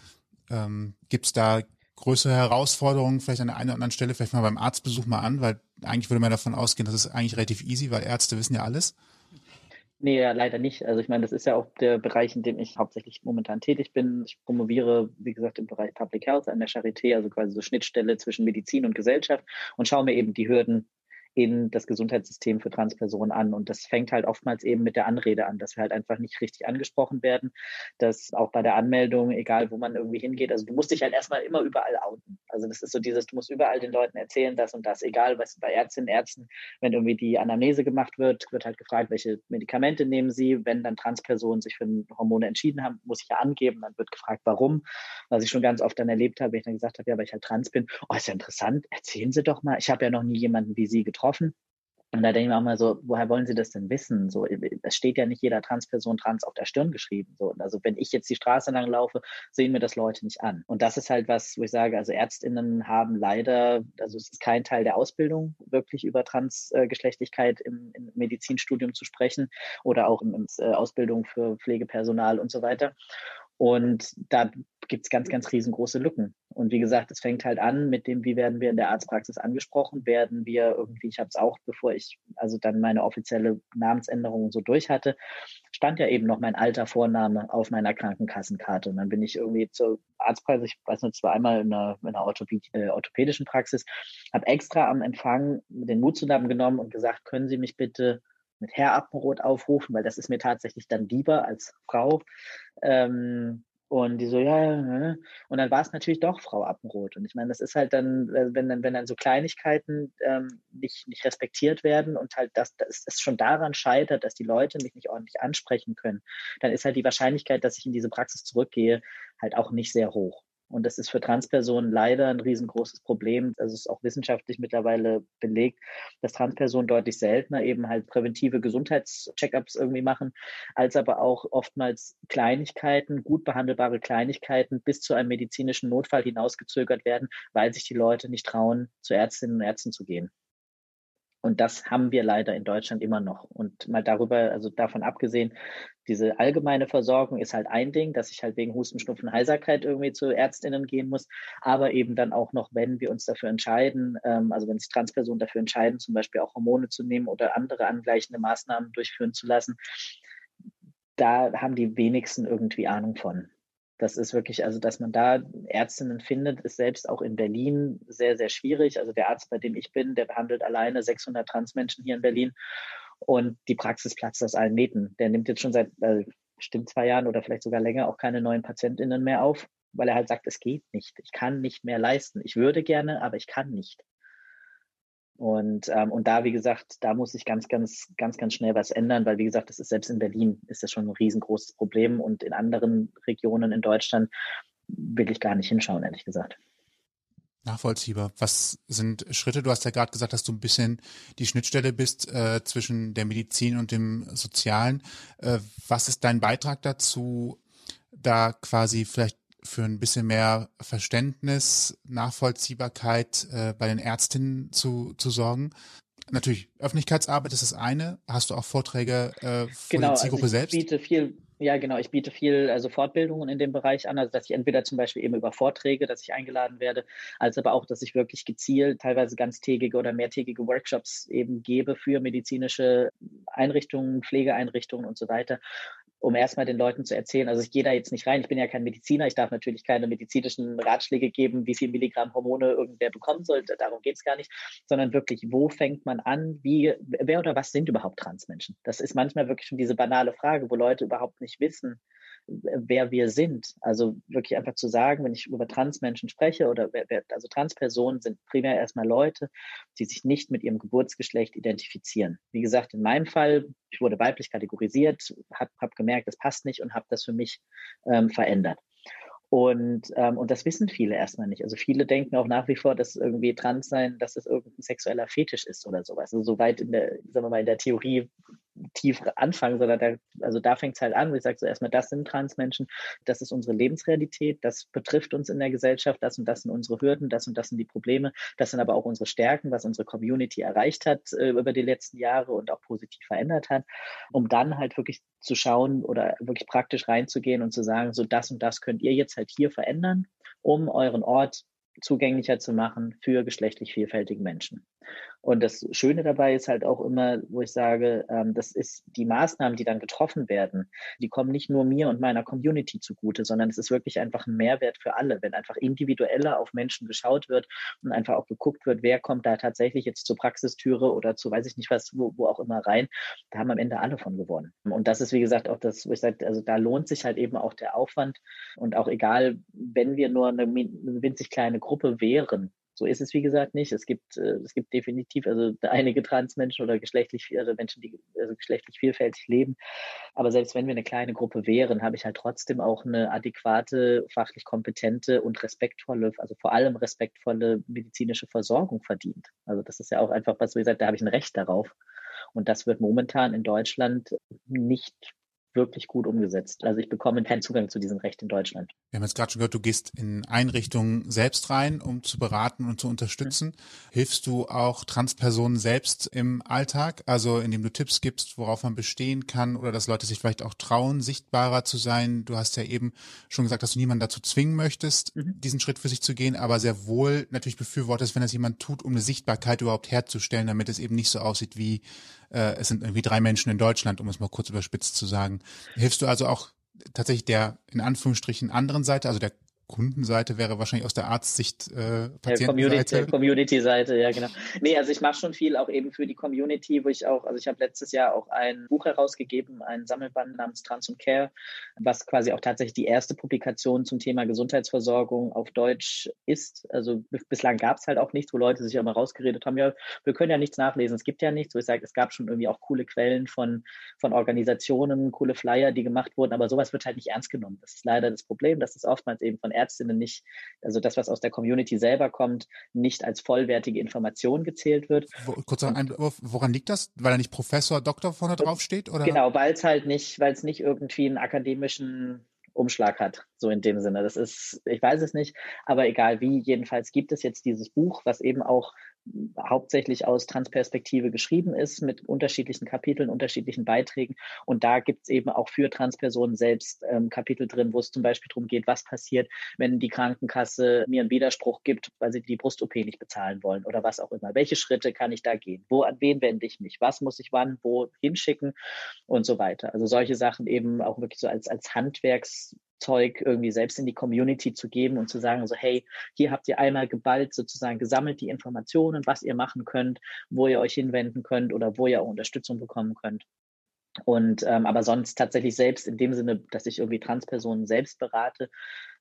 Ähm, Gibt es da größere Herausforderungen vielleicht an der einen oder anderen Stelle? Vielleicht mal beim Arztbesuch mal an, weil eigentlich würde man davon ausgehen, das ist eigentlich relativ easy, weil Ärzte wissen ja alles. Nee, leider nicht. Also ich meine, das ist ja auch der Bereich, in dem ich hauptsächlich momentan tätig bin. Ich promoviere, wie gesagt, im Bereich Public Health an der Charité, also quasi so Schnittstelle zwischen Medizin und Gesellschaft und schaue mir eben die Hürden in das Gesundheitssystem für Transpersonen an. Und das fängt halt oftmals eben mit der Anrede an, dass wir halt einfach nicht richtig angesprochen werden, dass auch bei der Anmeldung, egal wo man irgendwie hingeht, also du musst dich halt erstmal immer überall outen. Also das ist so dieses, du musst überall den Leuten erzählen, das und das, egal was bei Ärztinnen, Ärzten, wenn irgendwie die Anamnese gemacht wird, wird halt gefragt, welche Medikamente nehmen sie. Wenn dann Transpersonen sich für Hormone entschieden haben, muss ich ja angeben, dann wird gefragt, warum. Was ich schon ganz oft dann erlebt habe, wenn ich dann gesagt habe, ja, weil ich halt trans bin, oh, ist ja interessant, erzählen Sie doch mal, ich habe ja noch nie jemanden wie Sie getroffen getroffen. Und da denke ich mir auch mal so, woher wollen Sie das denn wissen? So, es steht ja nicht jeder Transperson trans auf der Stirn geschrieben. So, also wenn ich jetzt die Straße lang laufe, sehen mir das Leute nicht an. Und das ist halt was, wo ich sage, also Ärztinnen haben leider, also es ist kein Teil der Ausbildung, wirklich über Transgeschlechtlichkeit im, im Medizinstudium zu sprechen oder auch in, in äh, Ausbildung für Pflegepersonal und so weiter. Und da gibt es ganz, ganz riesengroße Lücken. Und wie gesagt, es fängt halt an mit dem, wie werden wir in der Arztpraxis angesprochen, werden wir irgendwie, ich habe es auch, bevor ich also dann meine offizielle Namensänderung so durch hatte, stand ja eben noch mein alter Vorname auf meiner Krankenkassenkarte. Und dann bin ich irgendwie zur Arztpraxis, ich weiß nicht, zwar einmal in einer, in einer äh, orthopädischen Praxis, habe extra am Empfang den Mut zusammengenommen und gesagt, können Sie mich bitte mit Herr Appenroth aufrufen, weil das ist mir tatsächlich dann lieber als Frau. Ähm, und die so, ja, ja. Und dann war es natürlich doch Frau Appenroth. Und ich meine, das ist halt dann, äh, wenn dann, wenn dann so Kleinigkeiten ähm, nicht, nicht respektiert werden und halt das, das, das schon daran scheitert, dass die Leute mich nicht ordentlich ansprechen können, dann ist halt die Wahrscheinlichkeit, dass ich in diese Praxis zurückgehe, halt auch nicht sehr hoch. Und das ist für Transpersonen leider ein riesengroßes Problem. Das ist auch wissenschaftlich mittlerweile belegt, dass Transpersonen deutlich seltener eben halt präventive Gesundheitscheckups irgendwie machen, als aber auch oftmals Kleinigkeiten, gut behandelbare Kleinigkeiten bis zu einem medizinischen Notfall hinausgezögert werden, weil sich die Leute nicht trauen, zu Ärztinnen und Ärzten zu gehen. Und das haben wir leider in Deutschland immer noch. Und mal darüber, also davon abgesehen, diese allgemeine Versorgung ist halt ein Ding, dass ich halt wegen Husten, Schnupfen, Heiserkeit irgendwie zu Ärztinnen gehen muss. Aber eben dann auch noch, wenn wir uns dafür entscheiden, ähm, also wenn sich Transpersonen dafür entscheiden, zum Beispiel auch Hormone zu nehmen oder andere angleichende Maßnahmen durchführen zu lassen, da haben die wenigsten irgendwie Ahnung von. Das ist wirklich, also dass man da Ärztinnen findet, ist selbst auch in Berlin sehr, sehr schwierig. Also der Arzt, bei dem ich bin, der behandelt alleine 600 Transmenschen hier in Berlin und die Praxis platzt aus allen Nähten. Der nimmt jetzt schon seit äh, bestimmt zwei Jahren oder vielleicht sogar länger auch keine neuen PatientInnen mehr auf, weil er halt sagt, es geht nicht. Ich kann nicht mehr leisten. Ich würde gerne, aber ich kann nicht. Und, ähm, und da, wie gesagt, da muss sich ganz, ganz, ganz, ganz schnell was ändern, weil, wie gesagt, das ist selbst in Berlin ist das schon ein riesengroßes Problem und in anderen Regionen in Deutschland will ich gar nicht hinschauen, ehrlich gesagt. Nachvollziehbar. Was sind Schritte? Du hast ja gerade gesagt, dass du ein bisschen die Schnittstelle bist äh, zwischen der Medizin und dem Sozialen. Äh, was ist dein Beitrag dazu, da quasi vielleicht für ein bisschen mehr Verständnis, Nachvollziehbarkeit äh, bei den Ärztinnen zu, zu sorgen. Natürlich, Öffentlichkeitsarbeit ist das eine. Hast du auch Vorträge äh, vor genau, der Zielgruppe also ich selbst? Biete viel, ja, genau. Ich biete viel also Fortbildungen in dem Bereich an, also dass ich entweder zum Beispiel eben über Vorträge, dass ich eingeladen werde, als aber auch, dass ich wirklich gezielt teilweise ganztägige oder mehrtägige Workshops eben gebe für medizinische Einrichtungen, Pflegeeinrichtungen und so weiter, um erstmal den Leuten zu erzählen, also ich gehe da jetzt nicht rein, ich bin ja kein Mediziner, ich darf natürlich keine medizinischen Ratschläge geben, wie viel Milligramm Hormone irgendwer bekommen sollte, darum geht es gar nicht, sondern wirklich, wo fängt man an, wie, wer oder was sind überhaupt Transmenschen? Das ist manchmal wirklich schon diese banale Frage, wo Leute überhaupt nicht wissen, wer wir sind. Also wirklich einfach zu sagen, wenn ich über Transmenschen spreche oder wer, also Transpersonen sind primär erstmal Leute, die sich nicht mit ihrem Geburtsgeschlecht identifizieren. Wie gesagt, in meinem Fall, ich wurde weiblich kategorisiert, habe hab gemerkt, das passt nicht und habe das für mich ähm, verändert. Und, ähm, und das wissen viele erstmal nicht. Also viele denken auch nach wie vor, dass irgendwie trans sein, dass es irgendein sexueller Fetisch ist oder sowas. Also so weit in der, sagen wir mal, in der Theorie tief anfangen, sondern da, also da fängt es halt an, wo ich sage so erstmal, das sind Transmenschen, das ist unsere Lebensrealität, das betrifft uns in der Gesellschaft, das und das sind unsere Hürden, das und das sind die Probleme, das sind aber auch unsere Stärken, was unsere Community erreicht hat äh, über die letzten Jahre und auch positiv verändert hat, um dann halt wirklich zu schauen oder wirklich praktisch reinzugehen und zu sagen, so das und das könnt ihr jetzt halt hier verändern, um euren Ort zugänglicher zu machen für geschlechtlich vielfältige Menschen. Und das Schöne dabei ist halt auch immer, wo ich sage, ähm, das ist die Maßnahmen, die dann getroffen werden, die kommen nicht nur mir und meiner Community zugute, sondern es ist wirklich einfach ein Mehrwert für alle, wenn einfach individueller auf Menschen geschaut wird und einfach auch geguckt wird, wer kommt da tatsächlich jetzt zur Praxistüre oder zu weiß ich nicht was, wo, wo auch immer rein. Da haben am Ende alle von gewonnen. Und das ist, wie gesagt, auch das, wo ich sage, also da lohnt sich halt eben auch der Aufwand und auch egal, wenn wir nur eine winzig kleine Gruppe wären, So ist es, wie gesagt, nicht. Es gibt, äh, es gibt definitiv also einige Transmenschen oder geschlechtlich, also Menschen, die also geschlechtlich vielfältig leben. Aber selbst wenn wir eine kleine Gruppe wären, habe ich halt trotzdem auch eine adäquate, fachlich kompetente und respektvolle, also vor allem respektvolle medizinische Versorgung verdient. Also das ist ja auch einfach was, wie gesagt, da habe ich ein Recht darauf. Und das wird momentan in Deutschland nicht wirklich gut umgesetzt. Also ich bekomme keinen Zugang zu diesem Recht in Deutschland. Wir haben jetzt gerade schon gehört, du gehst in Einrichtungen selbst rein, um zu beraten und zu unterstützen. Mhm. Hilfst du auch Transpersonen selbst im Alltag, also indem du Tipps gibst, worauf man bestehen kann oder dass Leute sich vielleicht auch trauen, sichtbarer zu sein? Du hast ja eben schon gesagt, dass du niemanden dazu zwingen möchtest, mhm. diesen Schritt für sich zu gehen, aber sehr wohl natürlich befürwortest, wenn das jemand tut, um eine Sichtbarkeit überhaupt herzustellen, damit es eben nicht so aussieht wie äh, es sind irgendwie drei Menschen in Deutschland, um es mal kurz überspitzt zu sagen. Hilfst du also auch tatsächlich der in Anführungsstrichen anderen Seite, also der Kundenseite wäre wahrscheinlich aus der Arztsicht äh, Patientenseite. Community-Seite, ja genau. Nee, also ich mache schon viel auch eben für die Community, wo ich auch, also ich habe letztes Jahr auch ein Buch herausgegeben, ein Sammelband namens Trans und Care, was quasi auch tatsächlich die erste Publikation zum Thema Gesundheitsversorgung auf Deutsch ist. Also bislang gab es halt auch nichts, wo Leute sich aber rausgeredet haben, ja, wir können ja nichts nachlesen, es gibt ja nichts. Wo ich sage, es gab schon irgendwie auch coole Quellen von, von Organisationen, coole Flyer, die gemacht wurden, aber sowas wird halt nicht ernst genommen. Das ist leider das Problem, dass es oftmals eben von Ärztinnen nicht, also das, was aus der Community selber kommt, nicht als vollwertige Information gezählt wird. kurzer Einwurf, woran liegt das? Weil da nicht Professor, Doktor vorne drauf steht? Oder? Genau, weil es halt nicht, weil es nicht irgendwie einen akademischen Umschlag hat, so in dem Sinne. Das ist, ich weiß es nicht, aber egal wie, jedenfalls gibt es jetzt dieses Buch, was eben auch hauptsächlich aus Transperspektive geschrieben ist, mit unterschiedlichen Kapiteln, unterschiedlichen Beiträgen. Und da gibt es eben auch für Transpersonen selbst ähm, Kapitel drin, wo es zum Beispiel darum geht, was passiert, wenn die Krankenkasse mir einen Widerspruch gibt, weil sie die Brust-OP nicht bezahlen wollen oder was auch immer. Welche Schritte kann ich da gehen? Wo, an wen wende ich mich? Was muss ich wann, wo hinschicken und so weiter. Also solche Sachen eben auch wirklich so als, als Handwerks Zeug irgendwie selbst in die Community zu geben und zu sagen, so hey, hier habt ihr einmal geballt sozusagen gesammelt die Informationen, was ihr machen könnt, wo ihr euch hinwenden könnt oder wo ihr auch Unterstützung bekommen könnt. Und ähm, aber sonst tatsächlich selbst in dem Sinne, dass ich irgendwie Transpersonen selbst berate,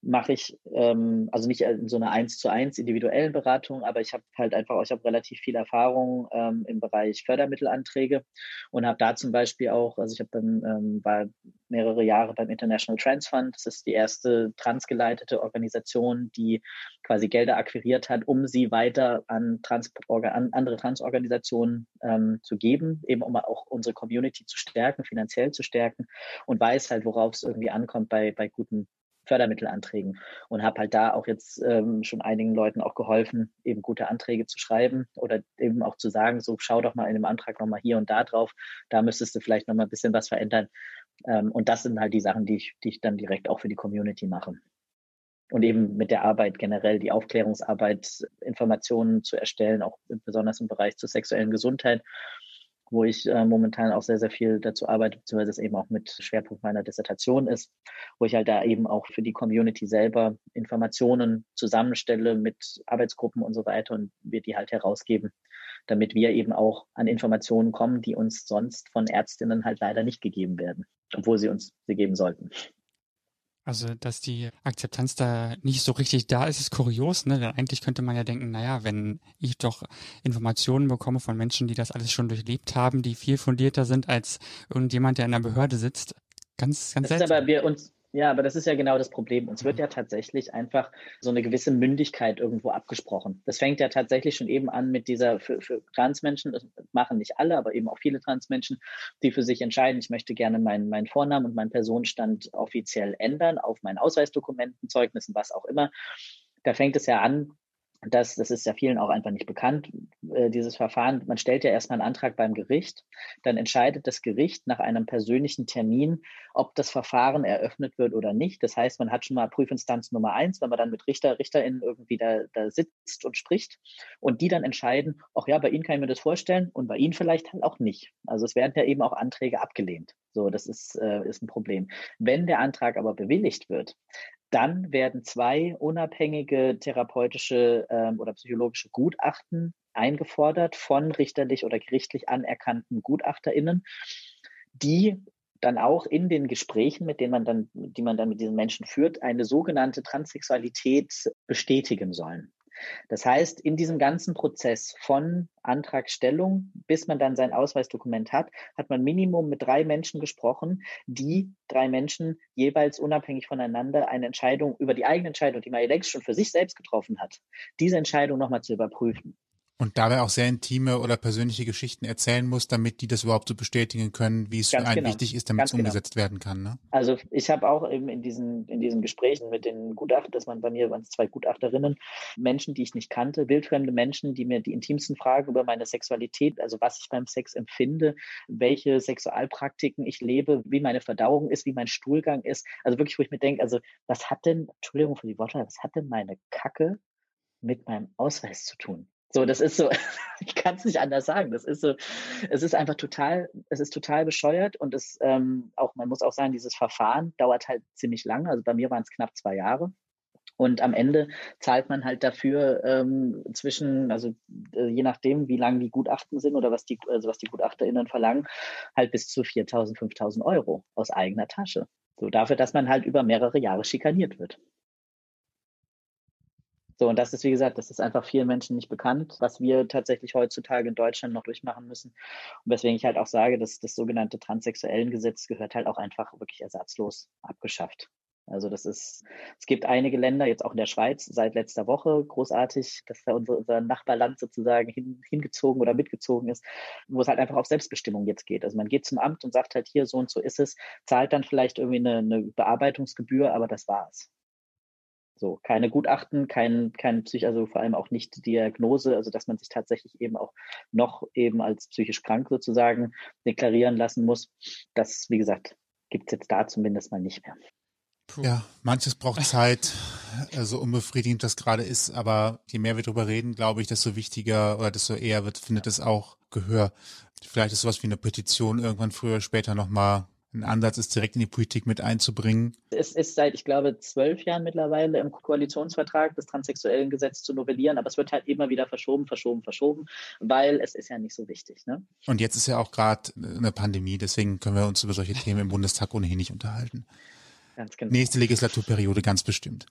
mache ich, ähm, also nicht in so einer eins zu eins individuellen Beratung, aber ich habe halt einfach, ich habe relativ viel Erfahrung ähm, im Bereich Fördermittelanträge und habe da zum Beispiel auch, also ich habe ähm, war mehrere Jahre beim International Trans Fund, das ist die erste transgeleitete Organisation, die quasi Gelder akquiriert hat, um sie weiter an, Trans an andere Transorganisationen ähm, zu geben, eben um auch unsere Community zu stärken, finanziell zu stärken und weiß halt, worauf es irgendwie ankommt bei, bei guten Fördermittelanträgen und habe halt da auch jetzt ähm, schon einigen Leuten auch geholfen, eben gute Anträge zu schreiben oder eben auch zu sagen, so schau doch mal in dem Antrag nochmal hier und da drauf, da müsstest du vielleicht nochmal ein bisschen was verändern. Ähm, und das sind halt die Sachen, die ich, die ich dann direkt auch für die Community mache. Und eben mit der Arbeit generell, die Aufklärungsarbeit, Informationen zu erstellen, auch besonders im Bereich zur sexuellen Gesundheit wo ich äh, momentan auch sehr, sehr viel dazu arbeite, beziehungsweise es eben auch mit Schwerpunkt meiner Dissertation ist, wo ich halt da eben auch für die Community selber Informationen zusammenstelle mit Arbeitsgruppen und so weiter und wir die halt herausgeben, damit wir eben auch an Informationen kommen, die uns sonst von Ärztinnen halt leider nicht gegeben werden, obwohl sie uns sie geben sollten. Also, dass die Akzeptanz da nicht so richtig da ist, ist kurios, ne? Denn eigentlich könnte man ja denken, naja, wenn ich doch Informationen bekomme von Menschen, die das alles schon durchlebt haben, die viel fundierter sind als irgendjemand, der in einer Behörde sitzt, ganz, ganz das seltsam. Ist aber wir uns, ja, aber das ist ja genau das Problem. Uns wird ja tatsächlich einfach so eine gewisse Mündigkeit irgendwo abgesprochen. Das fängt ja tatsächlich schon eben an mit dieser für, für Transmenschen, das machen nicht alle, aber eben auch viele Transmenschen, die für sich entscheiden, ich möchte gerne meinen, meinen Vornamen und meinen Personenstand offiziell ändern auf meinen Ausweisdokumenten, Zeugnissen, was auch immer. Da fängt es ja an, das, das ist ja vielen auch einfach nicht bekannt, äh, dieses Verfahren. Man stellt ja erstmal einen Antrag beim Gericht, dann entscheidet das Gericht nach einem persönlichen Termin, ob das Verfahren eröffnet wird oder nicht. Das heißt, man hat schon mal Prüfinstanz Nummer eins, wenn man dann mit Richter, RichterInnen irgendwie da, da sitzt und spricht und die dann entscheiden, ach ja, bei Ihnen kann ich mir das vorstellen und bei Ihnen vielleicht halt auch nicht. Also es werden ja eben auch Anträge abgelehnt. So, das ist, äh, ist ein Problem. Wenn der Antrag aber bewilligt wird, dann werden zwei unabhängige therapeutische ähm, oder psychologische Gutachten eingefordert von richterlich oder gerichtlich anerkannten GutachterInnen, die dann auch in den Gesprächen, mit denen man dann, die man dann mit diesen Menschen führt, eine sogenannte Transsexualität bestätigen sollen. Das heißt, in diesem ganzen Prozess von Antragstellung, bis man dann sein Ausweisdokument hat, hat man Minimum mit drei Menschen gesprochen, die drei Menschen jeweils unabhängig voneinander eine Entscheidung über die eigene Entscheidung, die man längst schon für sich selbst getroffen hat, diese Entscheidung nochmal zu überprüfen. Und dabei auch sehr intime oder persönliche Geschichten erzählen muss, damit die das überhaupt so bestätigen können, wie es Ganz für einen genau. wichtig ist, damit es genau. umgesetzt genau. werden kann. Ne? Also ich habe auch eben in diesen, in diesen Gesprächen mit den Gutachtern, das waren bei mir waren es zwei Gutachterinnen, Menschen, die ich nicht kannte, wildfremde Menschen, die mir die intimsten Fragen über meine Sexualität, also was ich beim Sex empfinde, welche Sexualpraktiken ich lebe, wie meine Verdauung ist, wie mein Stuhlgang ist. Also wirklich, wo ich mir denke, also was hat denn, Entschuldigung für die Worte, was hat denn meine Kacke mit meinem Ausweis zu tun? So, das ist so, ich kann es nicht anders sagen. Das ist so, es ist einfach total, es ist total bescheuert und es ähm, auch, man muss auch sagen, dieses Verfahren dauert halt ziemlich lange. Also bei mir waren es knapp zwei Jahre. Und am Ende zahlt man halt dafür ähm, zwischen, also äh, je nachdem, wie lang die Gutachten sind oder was die, also was die GutachterInnen verlangen, halt bis zu 4.000, 5.000 Euro aus eigener Tasche. So dafür, dass man halt über mehrere Jahre schikaniert wird. So, und das ist, wie gesagt, das ist einfach vielen Menschen nicht bekannt, was wir tatsächlich heutzutage in Deutschland noch durchmachen müssen. Und weswegen ich halt auch sage, dass das sogenannte transsexuellen Gesetz gehört halt auch einfach wirklich ersatzlos abgeschafft. Also das ist, es gibt einige Länder, jetzt auch in der Schweiz, seit letzter Woche großartig, dass da unser, unser Nachbarland sozusagen hin, hingezogen oder mitgezogen ist, wo es halt einfach auf Selbstbestimmung jetzt geht. Also man geht zum Amt und sagt halt hier, so und so ist es, zahlt dann vielleicht irgendwie eine, eine Bearbeitungsgebühr, aber das war's. So, keine Gutachten, kein, kein Psych, also vor allem auch nicht Diagnose, also dass man sich tatsächlich eben auch noch eben als psychisch krank sozusagen deklarieren lassen muss. Das, wie gesagt, gibt es jetzt da zumindest mal nicht mehr. Ja, manches braucht Zeit, also unbefriedigend das gerade ist, aber je mehr wir darüber reden, glaube ich, desto wichtiger oder desto eher wird, findet es auch Gehör. Vielleicht ist sowas wie eine Petition irgendwann früher oder später nochmal ein Ansatz ist, direkt in die Politik mit einzubringen? Es ist seit, ich glaube, zwölf Jahren mittlerweile im Koalitionsvertrag das transsexuellen Gesetz zu novellieren, aber es wird halt immer wieder verschoben, verschoben, verschoben, weil es ist ja nicht so wichtig. Ne? Und jetzt ist ja auch gerade eine Pandemie, deswegen können wir uns über solche Themen im Bundestag ohnehin nicht unterhalten. Ganz genau. Nächste Legislaturperiode ganz bestimmt.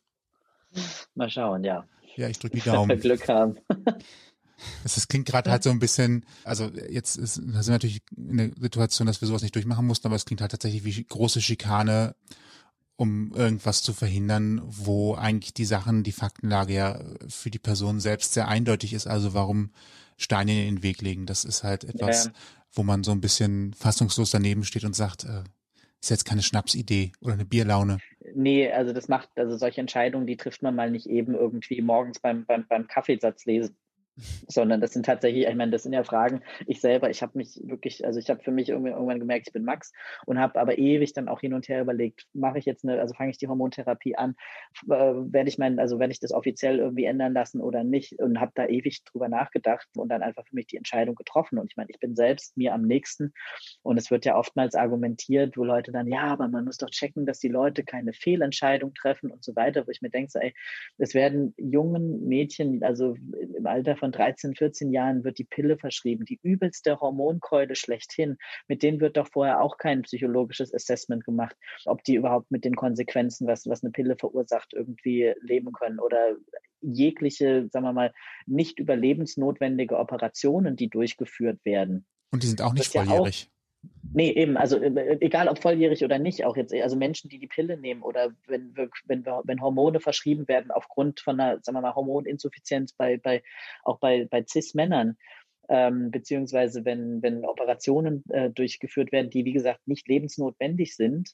Mal schauen, ja. Ja, ich drücke die Daumen. Glück haben. Das, klingt gerade halt so ein bisschen, also jetzt ist, sind wir natürlich in der Situation, dass wir sowas nicht durchmachen mussten, aber es klingt halt tatsächlich wie große Schikane, um irgendwas zu verhindern, wo eigentlich die Sachen, die Faktenlage ja für die Person selbst sehr eindeutig ist. Also warum Steine in den Weg legen? Das ist halt etwas, ja. wo man so ein bisschen fassungslos daneben steht und sagt, äh, ist jetzt keine Schnapsidee oder eine Bierlaune. Nee, also das macht, also solche Entscheidungen, die trifft man mal nicht eben irgendwie morgens beim, beim, beim Kaffeesatz lesen, sondern das sind tatsächlich, ich meine, das sind ja Fragen. Ich selber, ich habe mich wirklich, also ich habe für mich irgendwann gemerkt, ich bin Max und habe aber ewig dann auch hin und her überlegt, mache ich jetzt eine, also fange ich die Hormontherapie an, äh, werde ich mein, also werde ich das offiziell irgendwie ändern lassen oder nicht und habe da ewig drüber nachgedacht und dann einfach für mich die Entscheidung getroffen. Und ich meine, ich bin selbst mir am nächsten und es wird ja oftmals argumentiert, wo Leute dann, ja, aber man muss doch checken, dass die Leute keine Fehlentscheidung treffen und so weiter, wo ich mir denke, so, ey, es werden jungen Mädchen, also im Alter von 13, 14 Jahren wird die Pille verschrieben, die übelste Hormonkeule schlechthin. Mit denen wird doch vorher auch kein psychologisches Assessment gemacht, ob die überhaupt mit den Konsequenzen, was, was eine Pille verursacht, irgendwie leben können oder jegliche, sagen wir mal, nicht überlebensnotwendige Operationen, die durchgeführt werden. Und die sind auch nicht volljährig. Ja Nee, eben, also äh, egal ob volljährig oder nicht, auch jetzt, also Menschen, die die Pille nehmen oder wenn, wenn, wenn Hormone verschrieben werden aufgrund von einer, sagen wir mal, Hormoninsuffizienz bei, bei, auch bei, bei Cis-Männern, ähm, beziehungsweise wenn, wenn Operationen äh, durchgeführt werden, die wie gesagt nicht lebensnotwendig sind,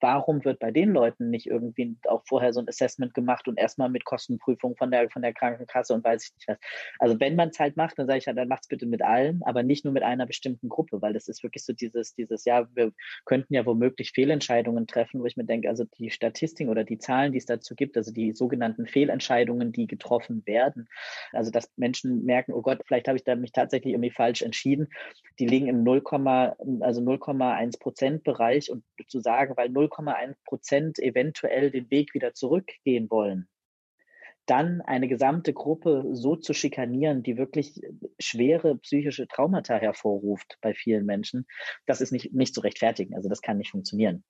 warum wird bei den Leuten nicht irgendwie auch vorher so ein Assessment gemacht und erstmal mit Kostenprüfung von der, von der Krankenkasse und weiß ich nicht was. Also wenn man es halt macht, dann sage ich ja, dann macht's bitte mit allen, aber nicht nur mit einer bestimmten Gruppe, weil das ist wirklich so dieses, dieses, ja, wir könnten ja womöglich Fehlentscheidungen treffen, wo ich mir denke, also die Statistiken oder die Zahlen, die es dazu gibt, also die sogenannten Fehlentscheidungen, die getroffen werden, also dass Menschen merken, oh Gott, vielleicht habe ich da mich tatsächlich irgendwie falsch entschieden, die liegen im 0, also 0,1 Prozent Bereich und zu sagen, weil 0,1 Prozent eventuell den Weg wieder zurückgehen wollen, dann eine gesamte Gruppe so zu schikanieren, die wirklich schwere psychische Traumata hervorruft bei vielen Menschen, das ist nicht, nicht zu rechtfertigen. Also das kann nicht funktionieren.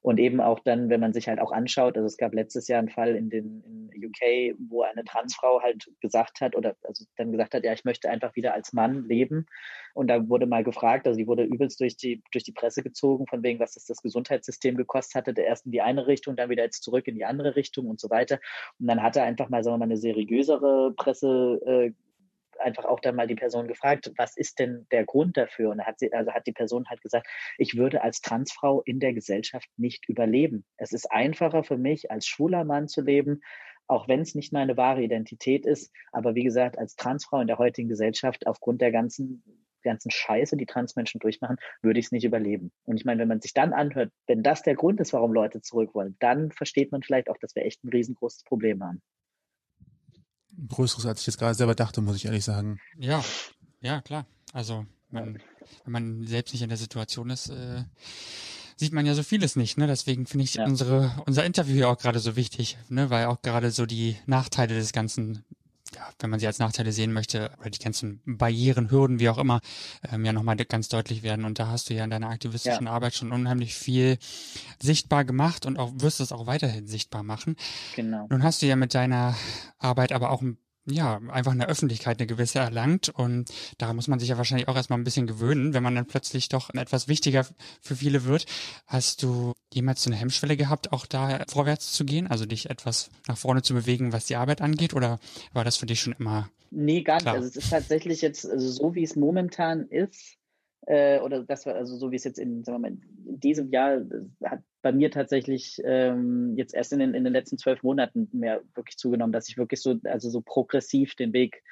Und eben auch dann, wenn man sich halt auch anschaut, also es gab letztes Jahr einen Fall in den in UK, wo eine Transfrau halt gesagt hat oder also dann gesagt hat, ja, ich möchte einfach wieder als Mann leben. Und da wurde mal gefragt, also die wurde übelst durch die, durch die Presse gezogen, von wegen, was das, das Gesundheitssystem gekostet hatte, der erst in die eine Richtung, dann wieder jetzt zurück in die andere Richtung und so weiter. Und dann hat er einfach mal, sagen wir mal, eine seriösere Presse äh, einfach auch dann mal die Person gefragt, was ist denn der Grund dafür? Und hat sie, also hat die Person halt gesagt, ich würde als Transfrau in der Gesellschaft nicht überleben. Es ist einfacher für mich, als schwuler Mann zu leben, auch wenn es nicht meine wahre Identität ist. Aber wie gesagt, als Transfrau in der heutigen Gesellschaft, aufgrund der ganzen ganzen Scheiße, die Transmenschen durchmachen, würde ich es nicht überleben. Und ich meine, wenn man sich dann anhört, wenn das der Grund ist, warum Leute zurück wollen, dann versteht man vielleicht auch, dass wir echt ein riesengroßes Problem haben größeres, als ich jetzt gerade selber dachte, muss ich ehrlich sagen. Ja, ja, klar. Also, man, wenn man selbst nicht in der Situation ist, äh, sieht man ja so vieles nicht. Ne? Deswegen finde ich ja. unsere, unser Interview hier auch gerade so wichtig, ne? weil auch gerade so die Nachteile des Ganzen ja, wenn man sie als Nachteile sehen möchte, oder die ganzen Barrieren, Hürden, wie auch immer, ähm, ja nochmal ganz deutlich werden. Und da hast du ja in deiner aktivistischen ja. Arbeit schon unheimlich viel sichtbar gemacht und auch wirst es auch weiterhin sichtbar machen. Genau. Nun hast du ja mit deiner Arbeit aber auch ein ja, einfach in der Öffentlichkeit eine gewisse erlangt und daran muss man sich ja wahrscheinlich auch erstmal ein bisschen gewöhnen, wenn man dann plötzlich doch etwas wichtiger für viele wird. Hast du jemals so eine Hemmschwelle gehabt, auch da vorwärts zu gehen, also dich etwas nach vorne zu bewegen, was die Arbeit angeht oder war das für dich schon immer? Nee, gar nicht. Also es ist tatsächlich jetzt also so, wie es momentan ist, äh, oder das war also so wie es jetzt in, sagen wir mal, in diesem Jahr hat bei mir tatsächlich ähm, jetzt erst in den, in den letzten zwölf Monaten mehr wirklich zugenommen, dass ich wirklich so, also so progressiv den Weg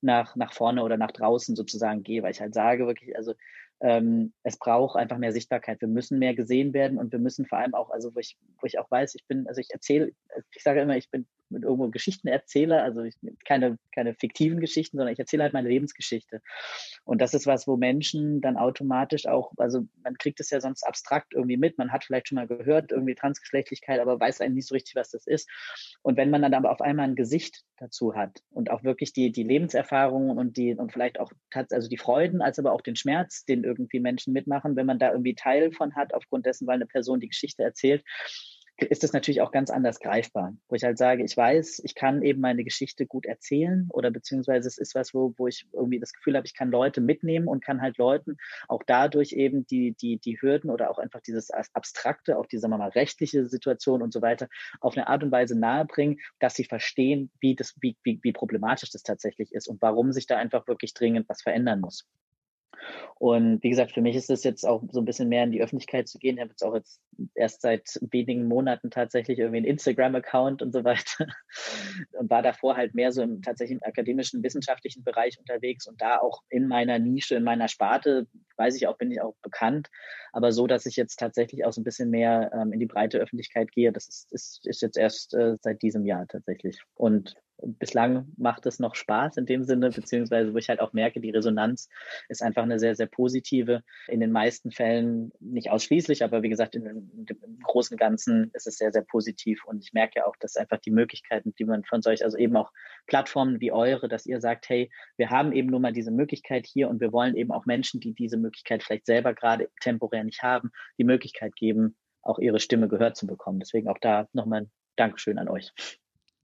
nach, nach vorne oder nach draußen sozusagen gehe, weil ich halt sage wirklich, also ähm, es braucht einfach mehr Sichtbarkeit. Wir müssen mehr gesehen werden und wir müssen vor allem auch, also wo ich, wo ich auch weiß, ich bin, also ich erzähle, ich sage immer, ich bin mit irgendwo Geschichtenerzähler, also ich, keine, keine fiktiven Geschichten, sondern ich erzähle halt meine Lebensgeschichte. Und das ist was, wo Menschen dann automatisch auch, also man kriegt es ja sonst abstrakt irgendwie mit, man hat vielleicht schon mal gehört, irgendwie Transgeschlechtlichkeit, aber weiß eigentlich nicht so richtig, was das ist. Und wenn man dann aber auf einmal ein Gesicht dazu hat und auch wirklich die, die Lebenserfahrungen und die, und vielleicht auch, also die Freuden, als aber auch den Schmerz, den irgendwie Menschen mitmachen, wenn man da irgendwie Teil von hat, aufgrund dessen, weil eine Person die Geschichte erzählt, ist das natürlich auch ganz anders greifbar, wo ich halt sage, ich weiß, ich kann eben meine Geschichte gut erzählen oder beziehungsweise es ist was, wo, wo ich irgendwie das Gefühl habe, ich kann Leute mitnehmen und kann halt Leuten auch dadurch eben die, die, die Hürden oder auch einfach dieses Abstrakte, auch die, sagen wir mal, rechtliche Situation und so weiter auf eine Art und Weise nahebringen, dass sie verstehen, wie das, wie, wie, wie problematisch das tatsächlich ist und warum sich da einfach wirklich dringend was verändern muss. Und wie gesagt, für mich ist es jetzt auch so ein bisschen mehr in die Öffentlichkeit zu gehen. Ich habe jetzt auch jetzt erst seit wenigen Monaten tatsächlich irgendwie einen Instagram-Account und so weiter und war davor halt mehr so im tatsächlich akademischen, wissenschaftlichen Bereich unterwegs und da auch in meiner Nische, in meiner Sparte, weiß ich auch, bin ich auch bekannt. Aber so, dass ich jetzt tatsächlich auch so ein bisschen mehr ähm, in die breite Öffentlichkeit gehe, das ist, ist, ist jetzt erst äh, seit diesem Jahr tatsächlich. Und bislang macht es noch Spaß in dem Sinne, beziehungsweise wo ich halt auch merke, die Resonanz ist einfach eine sehr, sehr positive. In den meisten Fällen nicht ausschließlich, aber wie gesagt, in, in im Großen Ganzen ist es sehr, sehr positiv. Und ich merke auch, dass einfach die Möglichkeiten, die man von solch, also eben auch Plattformen wie eure, dass ihr sagt, hey, wir haben eben nur mal diese Möglichkeit hier und wir wollen eben auch Menschen, die diese Möglichkeit vielleicht selber gerade temporär nicht haben, die Möglichkeit geben, auch ihre Stimme gehört zu bekommen. Deswegen auch da nochmal ein Dankeschön an euch.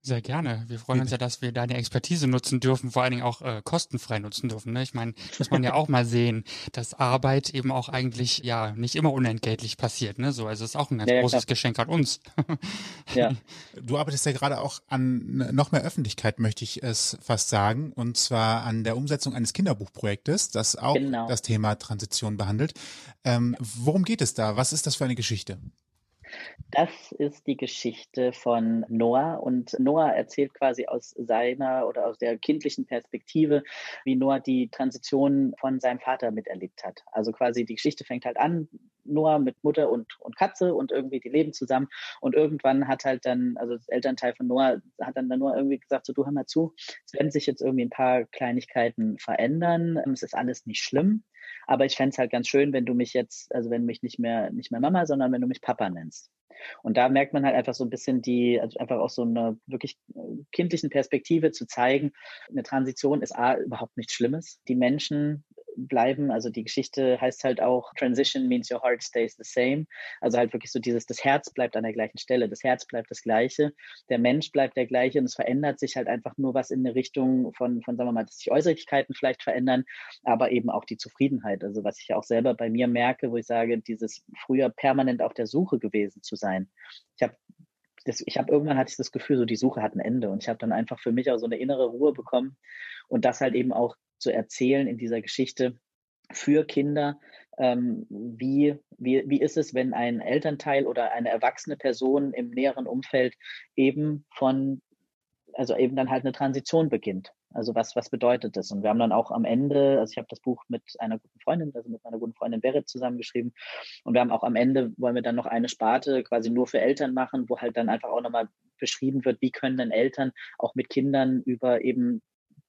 Sehr gerne. Wir freuen uns ja, dass wir deine Expertise nutzen dürfen, vor allen Dingen auch äh, kostenfrei nutzen dürfen. Ne? Ich meine, muss man ja auch mal sehen, dass Arbeit eben auch eigentlich ja nicht immer unentgeltlich passiert. Ne? So, also ist auch ein ganz ja, großes klar. Geschenk an uns. ja. Du arbeitest ja gerade auch an noch mehr Öffentlichkeit, möchte ich es fast sagen, und zwar an der Umsetzung eines Kinderbuchprojektes, das auch genau. das Thema Transition behandelt. Ähm, worum geht es da? Was ist das für eine Geschichte? Das ist die Geschichte von Noah. Und Noah erzählt quasi aus seiner oder aus der kindlichen Perspektive, wie Noah die Transition von seinem Vater miterlebt hat. Also quasi die Geschichte fängt halt an, Noah mit Mutter und, und Katze und irgendwie die leben zusammen. Und irgendwann hat halt dann, also das Elternteil von Noah hat dann Noah irgendwie gesagt, so du hör mal zu, es werden sich jetzt irgendwie ein paar Kleinigkeiten verändern, es ist alles nicht schlimm, aber ich fände es halt ganz schön, wenn du mich jetzt, also wenn du mich nicht mehr, nicht mehr Mama, sondern wenn du mich Papa nennst. Und da merkt man halt einfach so ein bisschen die, also einfach auch so eine wirklich äh, kindlichen Perspektive zu zeigen, eine Transition ist A, überhaupt nichts Schlimmes. Die Menschen bleiben. Also die Geschichte heißt halt auch Transition means your heart stays the same. Also halt wirklich so dieses, das Herz bleibt an der gleichen Stelle, das Herz bleibt das gleiche, der Mensch bleibt der gleiche und es verändert sich halt einfach nur was in eine Richtung von, von sagen wir mal, dass sich Äußerlichkeiten vielleicht verändern, aber eben auch die Zufriedenheit. Also was ich ja auch selber bei mir merke, wo ich sage, dieses früher permanent auf der Suche gewesen zu sein. Ich habe das, ich habe irgendwann hatte ich das Gefühl, so die Suche hat ein Ende und ich habe dann einfach für mich auch so eine innere Ruhe bekommen und das halt eben auch zu erzählen in dieser Geschichte für Kinder, ähm, wie, wie, wie ist es, wenn ein Elternteil oder eine erwachsene Person im näheren Umfeld eben von, also eben dann halt eine Transition beginnt. Also was, was bedeutet das? Und wir haben dann auch am Ende, also ich habe das Buch mit einer guten Freundin, also mit meiner guten Freundin Berit zusammengeschrieben. Und wir haben auch am Ende, wollen wir dann noch eine Sparte quasi nur für Eltern machen, wo halt dann einfach auch nochmal beschrieben wird, wie können denn Eltern auch mit Kindern über eben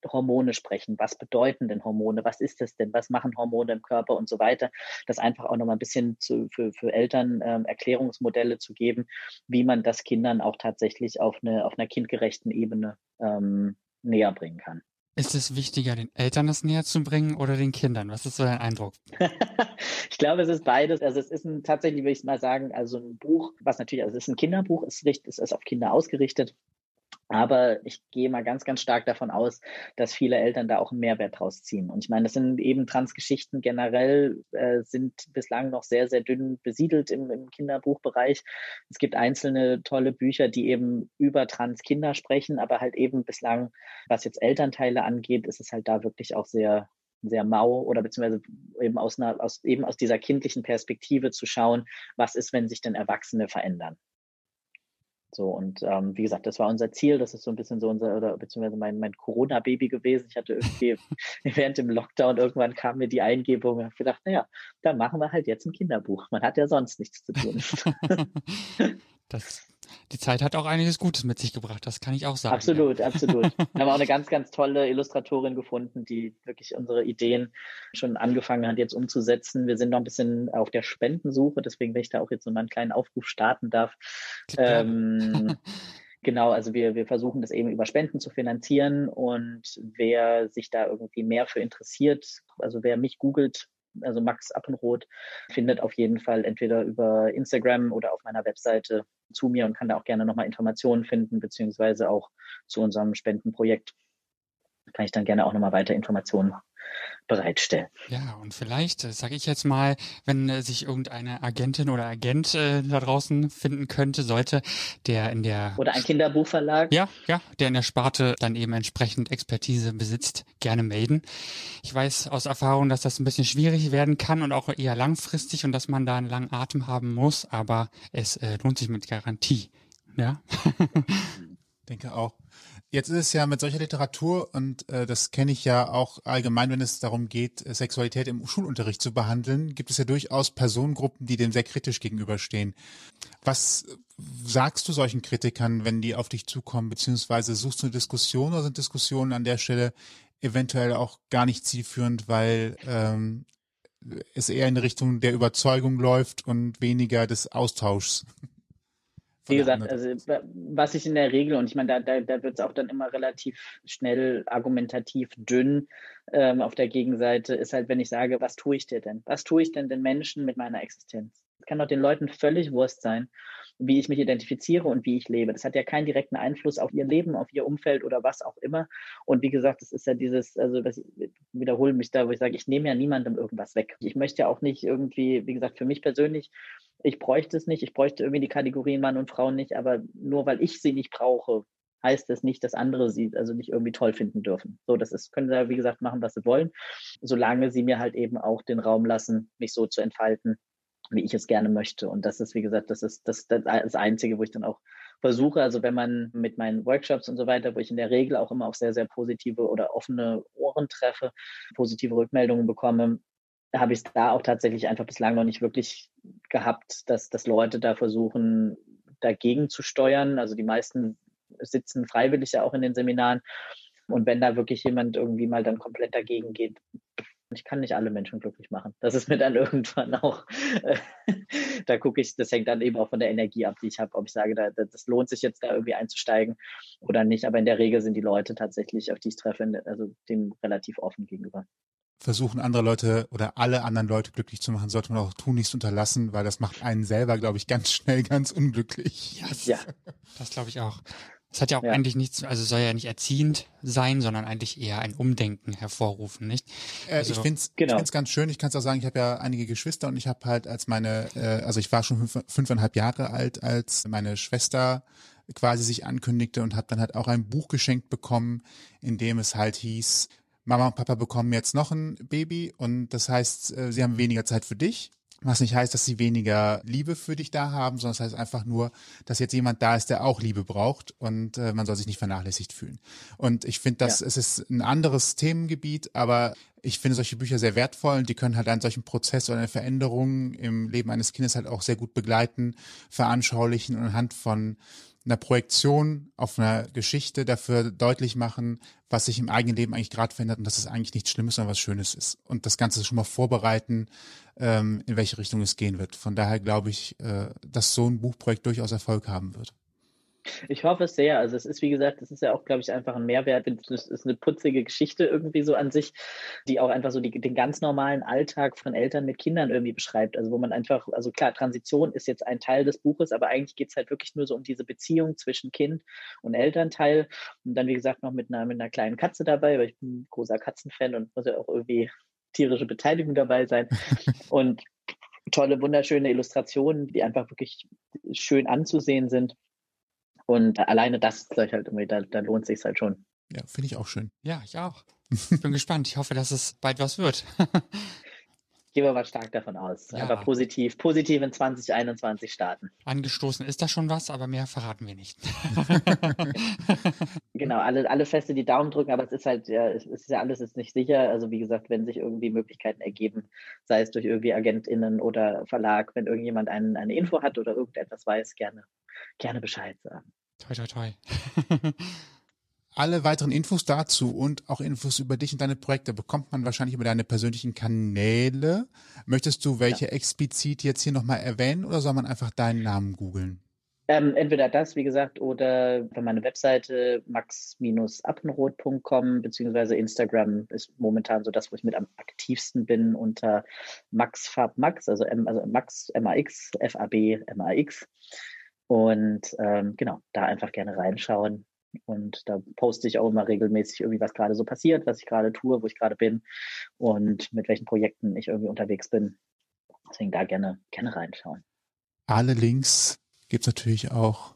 Hormone sprechen. Was bedeuten denn Hormone? Was ist das denn? Was machen Hormone im Körper und so weiter? Das einfach auch nochmal ein bisschen zu, für, für Eltern ähm, Erklärungsmodelle zu geben, wie man das Kindern auch tatsächlich auf, eine, auf einer kindgerechten Ebene ähm, näher bringen kann. Ist es wichtiger, den Eltern das näher zu bringen oder den Kindern? Was ist so dein Eindruck? ich glaube, es ist beides. Also es ist ein, tatsächlich, würde ich mal sagen, also ein Buch, was natürlich, also es ist ein Kinderbuch, es ist, es ist auf Kinder ausgerichtet. Aber ich gehe mal ganz, ganz stark davon aus, dass viele Eltern da auch einen Mehrwert draus ziehen. Und ich meine, das sind eben Transgeschichten generell, äh, sind bislang noch sehr, sehr dünn besiedelt im, im Kinderbuchbereich. Es gibt einzelne tolle Bücher, die eben über Transkinder sprechen, aber halt eben bislang, was jetzt Elternteile angeht, ist es halt da wirklich auch sehr, sehr mau oder beziehungsweise eben aus einer, aus, eben aus dieser kindlichen Perspektive zu schauen, was ist, wenn sich denn Erwachsene verändern. So, und ähm, wie gesagt, das war unser Ziel. Das ist so ein bisschen so unser, oder beziehungsweise mein, mein Corona-Baby gewesen. Ich hatte irgendwie während dem Lockdown irgendwann kam mir die Eingebung und habe gedacht, naja, dann machen wir halt jetzt ein Kinderbuch. Man hat ja sonst nichts zu tun. das die Zeit hat auch einiges Gutes mit sich gebracht, das kann ich auch sagen. Absolut, ja. absolut. Wir haben auch eine ganz, ganz tolle Illustratorin gefunden, die wirklich unsere Ideen schon angefangen hat, jetzt umzusetzen. Wir sind noch ein bisschen auf der Spendensuche, deswegen, wenn ich da auch jetzt so mal einen kleinen Aufruf starten darf. Ähm, Genau, also wir, wir versuchen das eben über Spenden zu finanzieren und wer sich da irgendwie mehr für interessiert, also wer mich googelt, also Max Appenroth, findet auf jeden Fall entweder über Instagram oder auf meiner Webseite zu mir und kann da auch gerne nochmal Informationen finden, beziehungsweise auch zu unserem Spendenprojekt. Kann ich dann gerne auch nochmal weiter Informationen bereitstellen. Ja, und vielleicht, äh, sage ich jetzt mal, wenn äh, sich irgendeine Agentin oder Agent äh, da draußen finden könnte, sollte, der in der oder ein Kinderbuchverlag, ja, ja, der in der Sparte dann eben entsprechend Expertise besitzt, gerne melden. Ich weiß aus Erfahrung, dass das ein bisschen schwierig werden kann und auch eher langfristig und dass man da einen langen Atem haben muss, aber es äh, lohnt sich mit Garantie. Ja. denke auch. Jetzt ist es ja mit solcher Literatur und äh, das kenne ich ja auch allgemein, wenn es darum geht, äh, Sexualität im Schulunterricht zu behandeln, gibt es ja durchaus Personengruppen, die dem sehr kritisch gegenüberstehen. Was sagst du solchen Kritikern, wenn die auf dich zukommen, beziehungsweise suchst du eine Diskussion oder sind Diskussionen an der Stelle eventuell auch gar nicht zielführend, weil ähm, es eher in Richtung der Überzeugung läuft und weniger des Austauschs? Wie gesagt, also was ich in der Regel, und ich meine, da, da, da wird es auch dann immer relativ schnell argumentativ dünn ähm, auf der Gegenseite, ist halt, wenn ich sage, was tue ich dir denn? Was tue ich denn den Menschen mit meiner Existenz? Es kann doch den Leuten völlig Wurst sein, wie ich mich identifiziere und wie ich lebe. Das hat ja keinen direkten Einfluss auf ihr Leben, auf ihr Umfeld oder was auch immer. Und wie gesagt, es ist ja dieses, also das, ich wiederhole mich da, wo ich sage, ich nehme ja niemandem irgendwas weg. Ich möchte ja auch nicht irgendwie, wie gesagt, für mich persönlich ich bräuchte es nicht, ich bräuchte irgendwie die Kategorien Mann und Frauen nicht, aber nur weil ich sie nicht brauche, heißt das nicht, dass andere sie also nicht irgendwie toll finden dürfen. So, das ist, können sie, wie gesagt, machen, was sie wollen, solange sie mir halt eben auch den Raum lassen, mich so zu entfalten, wie ich es gerne möchte. Und das ist, wie gesagt, das ist das, das, das Einzige, wo ich dann auch versuche, also wenn man mit meinen Workshops und so weiter, wo ich in der Regel auch immer auf sehr, sehr positive oder offene Ohren treffe, positive Rückmeldungen bekomme, habe ich es da auch tatsächlich einfach bislang noch nicht wirklich gehabt, dass, dass Leute da versuchen, dagegen zu steuern. Also die meisten sitzen freiwillig ja auch in den Seminaren. Und wenn da wirklich jemand irgendwie mal dann komplett dagegen geht, ich kann nicht alle Menschen glücklich machen. Das ist mir dann irgendwann auch, äh, da gucke ich, das hängt dann eben auch von der Energie ab, die ich habe, ob ich sage, da, das lohnt sich jetzt da irgendwie einzusteigen oder nicht. Aber in der Regel sind die Leute tatsächlich, auf die ich treffe, also dem relativ offen gegenüber. versuchen, andere Leute oder alle anderen Leute glücklich zu machen, sollte man auch tun, nichts unterlassen, weil das macht einen selber, glaube ich, ganz schnell ganz unglücklich. Yes. Ja, das glaube ich auch. Es hat ja auch ja. eigentlich nichts, also soll ja nicht erziehend sein, sondern eigentlich eher ein Umdenken hervorrufen, nicht? Äh, also, ich finde es genau. ganz schön. Ich kann es auch sagen, ich habe ja einige Geschwister und ich habe halt als meine, äh, also ich war schon fünf, fünfeinhalb Jahre alt, als meine Schwester quasi sich ankündigte und habe dann halt auch ein Buch geschenkt bekommen, in dem es halt hieß, Mama und Papa bekommen jetzt noch ein Baby und das heißt, äh, sie haben weniger Zeit für dich was nicht heißt, dass sie weniger Liebe für dich da haben, sondern es heißt einfach nur, dass jetzt jemand da ist, der auch Liebe braucht und äh, man soll sich nicht vernachlässigt fühlen. Und ich finde, dass ja. es ist ein anderes Themengebiet, aber ich finde solche Bücher sehr wertvoll und die können halt einen solchen Prozess oder eine Veränderung im Leben eines Kindes halt auch sehr gut begleiten, veranschaulichen und anhand von einer Projektion auf einer Geschichte dafür deutlich machen, was sich im eigenen Leben eigentlich gerade verändert und dass es eigentlich nichts Schlimmes, sondern was Schönes ist. Und das Ganze schon mal vorbereiten, ähm, in welche Richtung es gehen wird. Von daher glaube ich, äh, dass so ein Buchprojekt durchaus Erfolg haben wird. Ich hoffe es sehr. Also es ist, wie gesagt, es ist ja auch, glaube ich, einfach ein Mehrwert. Es ist eine putzige Geschichte irgendwie so an sich, die auch einfach so die, den ganz normalen Alltag von Eltern mit Kindern irgendwie beschreibt. Also wo man einfach, also klar, Transition ist jetzt ein Teil des Buches, aber eigentlich geht es halt wirklich nur so um diese Beziehung zwischen Kind und Elternteil. Und dann, wie gesagt, noch mit einer, mit einer kleinen Katze dabei, weil ich bin ein großer Katzenfan und muss ja auch irgendwie tierische Beteiligung dabei sein. und tolle, wunderschöne Illustrationen, die einfach wirklich schön anzusehen sind. Und alleine das, sag ich halt irgendwie, da, da lohnt sich halt schon. Ja, finde ich auch schön. Ja, ich auch. Ich bin gespannt. Ich hoffe, dass es bald was wird. Gehen wir mal stark davon aus. Ja. Aber positiv, positiv in 2021 starten. Angestoßen ist da schon was, aber mehr verraten wir nicht. genau, alle, alle feste die Daumen drücken, aber es ist halt, ja, es ist ja alles ist nicht sicher. Also wie gesagt, wenn sich irgendwie Möglichkeiten ergeben, sei es durch irgendwie AgentInnen oder Verlag, wenn irgendjemand einen, eine Info hat oder irgendetwas weiß, gerne, gerne Bescheid sagen. Toi, toi, toi. Alle weiteren Infos dazu und auch Infos über dich und deine Projekte bekommt man wahrscheinlich über deine persönlichen Kanäle. Möchtest du welche ja. explizit jetzt hier nochmal erwähnen oder soll man einfach deinen Namen googeln? Ähm, entweder das, wie gesagt, oder bei meiner Webseite max-appenroth.com, beziehungsweise Instagram ist momentan so das, wo ich mit am aktivsten bin, unter maxfabmax, also, M, also Max, M-A-X, F-A-B, M-A-X. Und ähm, genau, da einfach gerne reinschauen. Und da poste ich auch immer regelmäßig irgendwie, was gerade so passiert, was ich gerade tue, wo ich gerade bin und mit welchen Projekten ich irgendwie unterwegs bin. Deswegen da gerne, gerne reinschauen. Alle Links gibt es natürlich auch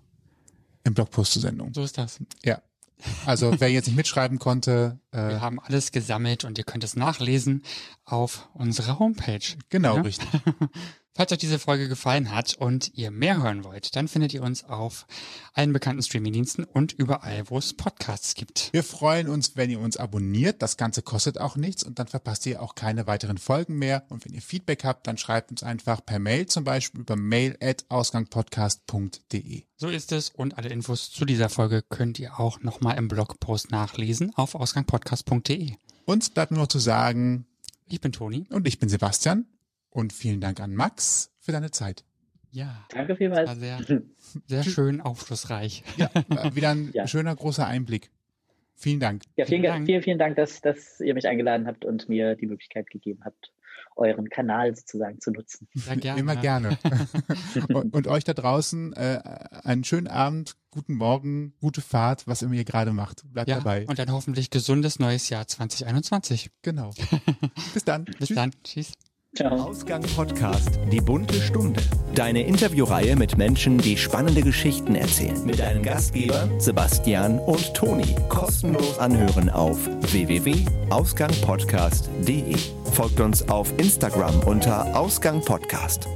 im Blogpost zur Sendung. So ist das. Ja. Also wer jetzt nicht mitschreiben konnte. Äh, Wir haben alles gesammelt und ihr könnt es nachlesen auf unserer Homepage. Genau, ja? richtig. Falls euch diese Folge gefallen hat und ihr mehr hören wollt, dann findet ihr uns auf allen bekannten Streamingdiensten und überall, wo es Podcasts gibt. Wir freuen uns, wenn ihr uns abonniert. Das Ganze kostet auch nichts und dann verpasst ihr auch keine weiteren Folgen mehr. Und wenn ihr Feedback habt, dann schreibt uns einfach per Mail zum Beispiel über mail@ausgangpodcast.de. So ist es und alle Infos zu dieser Folge könnt ihr auch nochmal im Blogpost nachlesen auf ausgangpodcast.de. Uns bleibt nur noch zu sagen, ich bin Toni. Und ich bin Sebastian. Und vielen Dank an Max für deine Zeit. Ja. Danke vielmals. War sehr, sehr schön aufschlussreich. Ja, wieder ein ja. schöner großer Einblick. Vielen Dank. Ja, vielen, vielen Dank, vielen, vielen Dank dass, dass ihr mich eingeladen habt und mir die Möglichkeit gegeben habt, euren Kanal sozusagen zu nutzen. Sehr gerne. Immer gerne. und, und, euch da draußen äh, einen schönen Abend, guten Morgen, gute Fahrt, was immer ihr gerade macht. Bleibt ja, dabei. Und ein hoffentlich gesundes neues Jahr 2021. Genau. Bis dann. Bis Tschüss. dann. Tschüss. Ciao. Ausgang Podcast, die bunte Stunde. Deine Interviewreihe mit Menschen, die spannende Geschichten erzählen. Mit deinen Gastgebern Sebastian und Toni. Kostenlos anhören auf www.ausgangpodcast.de. Folgt uns auf Instagram unter Ausgang Podcast.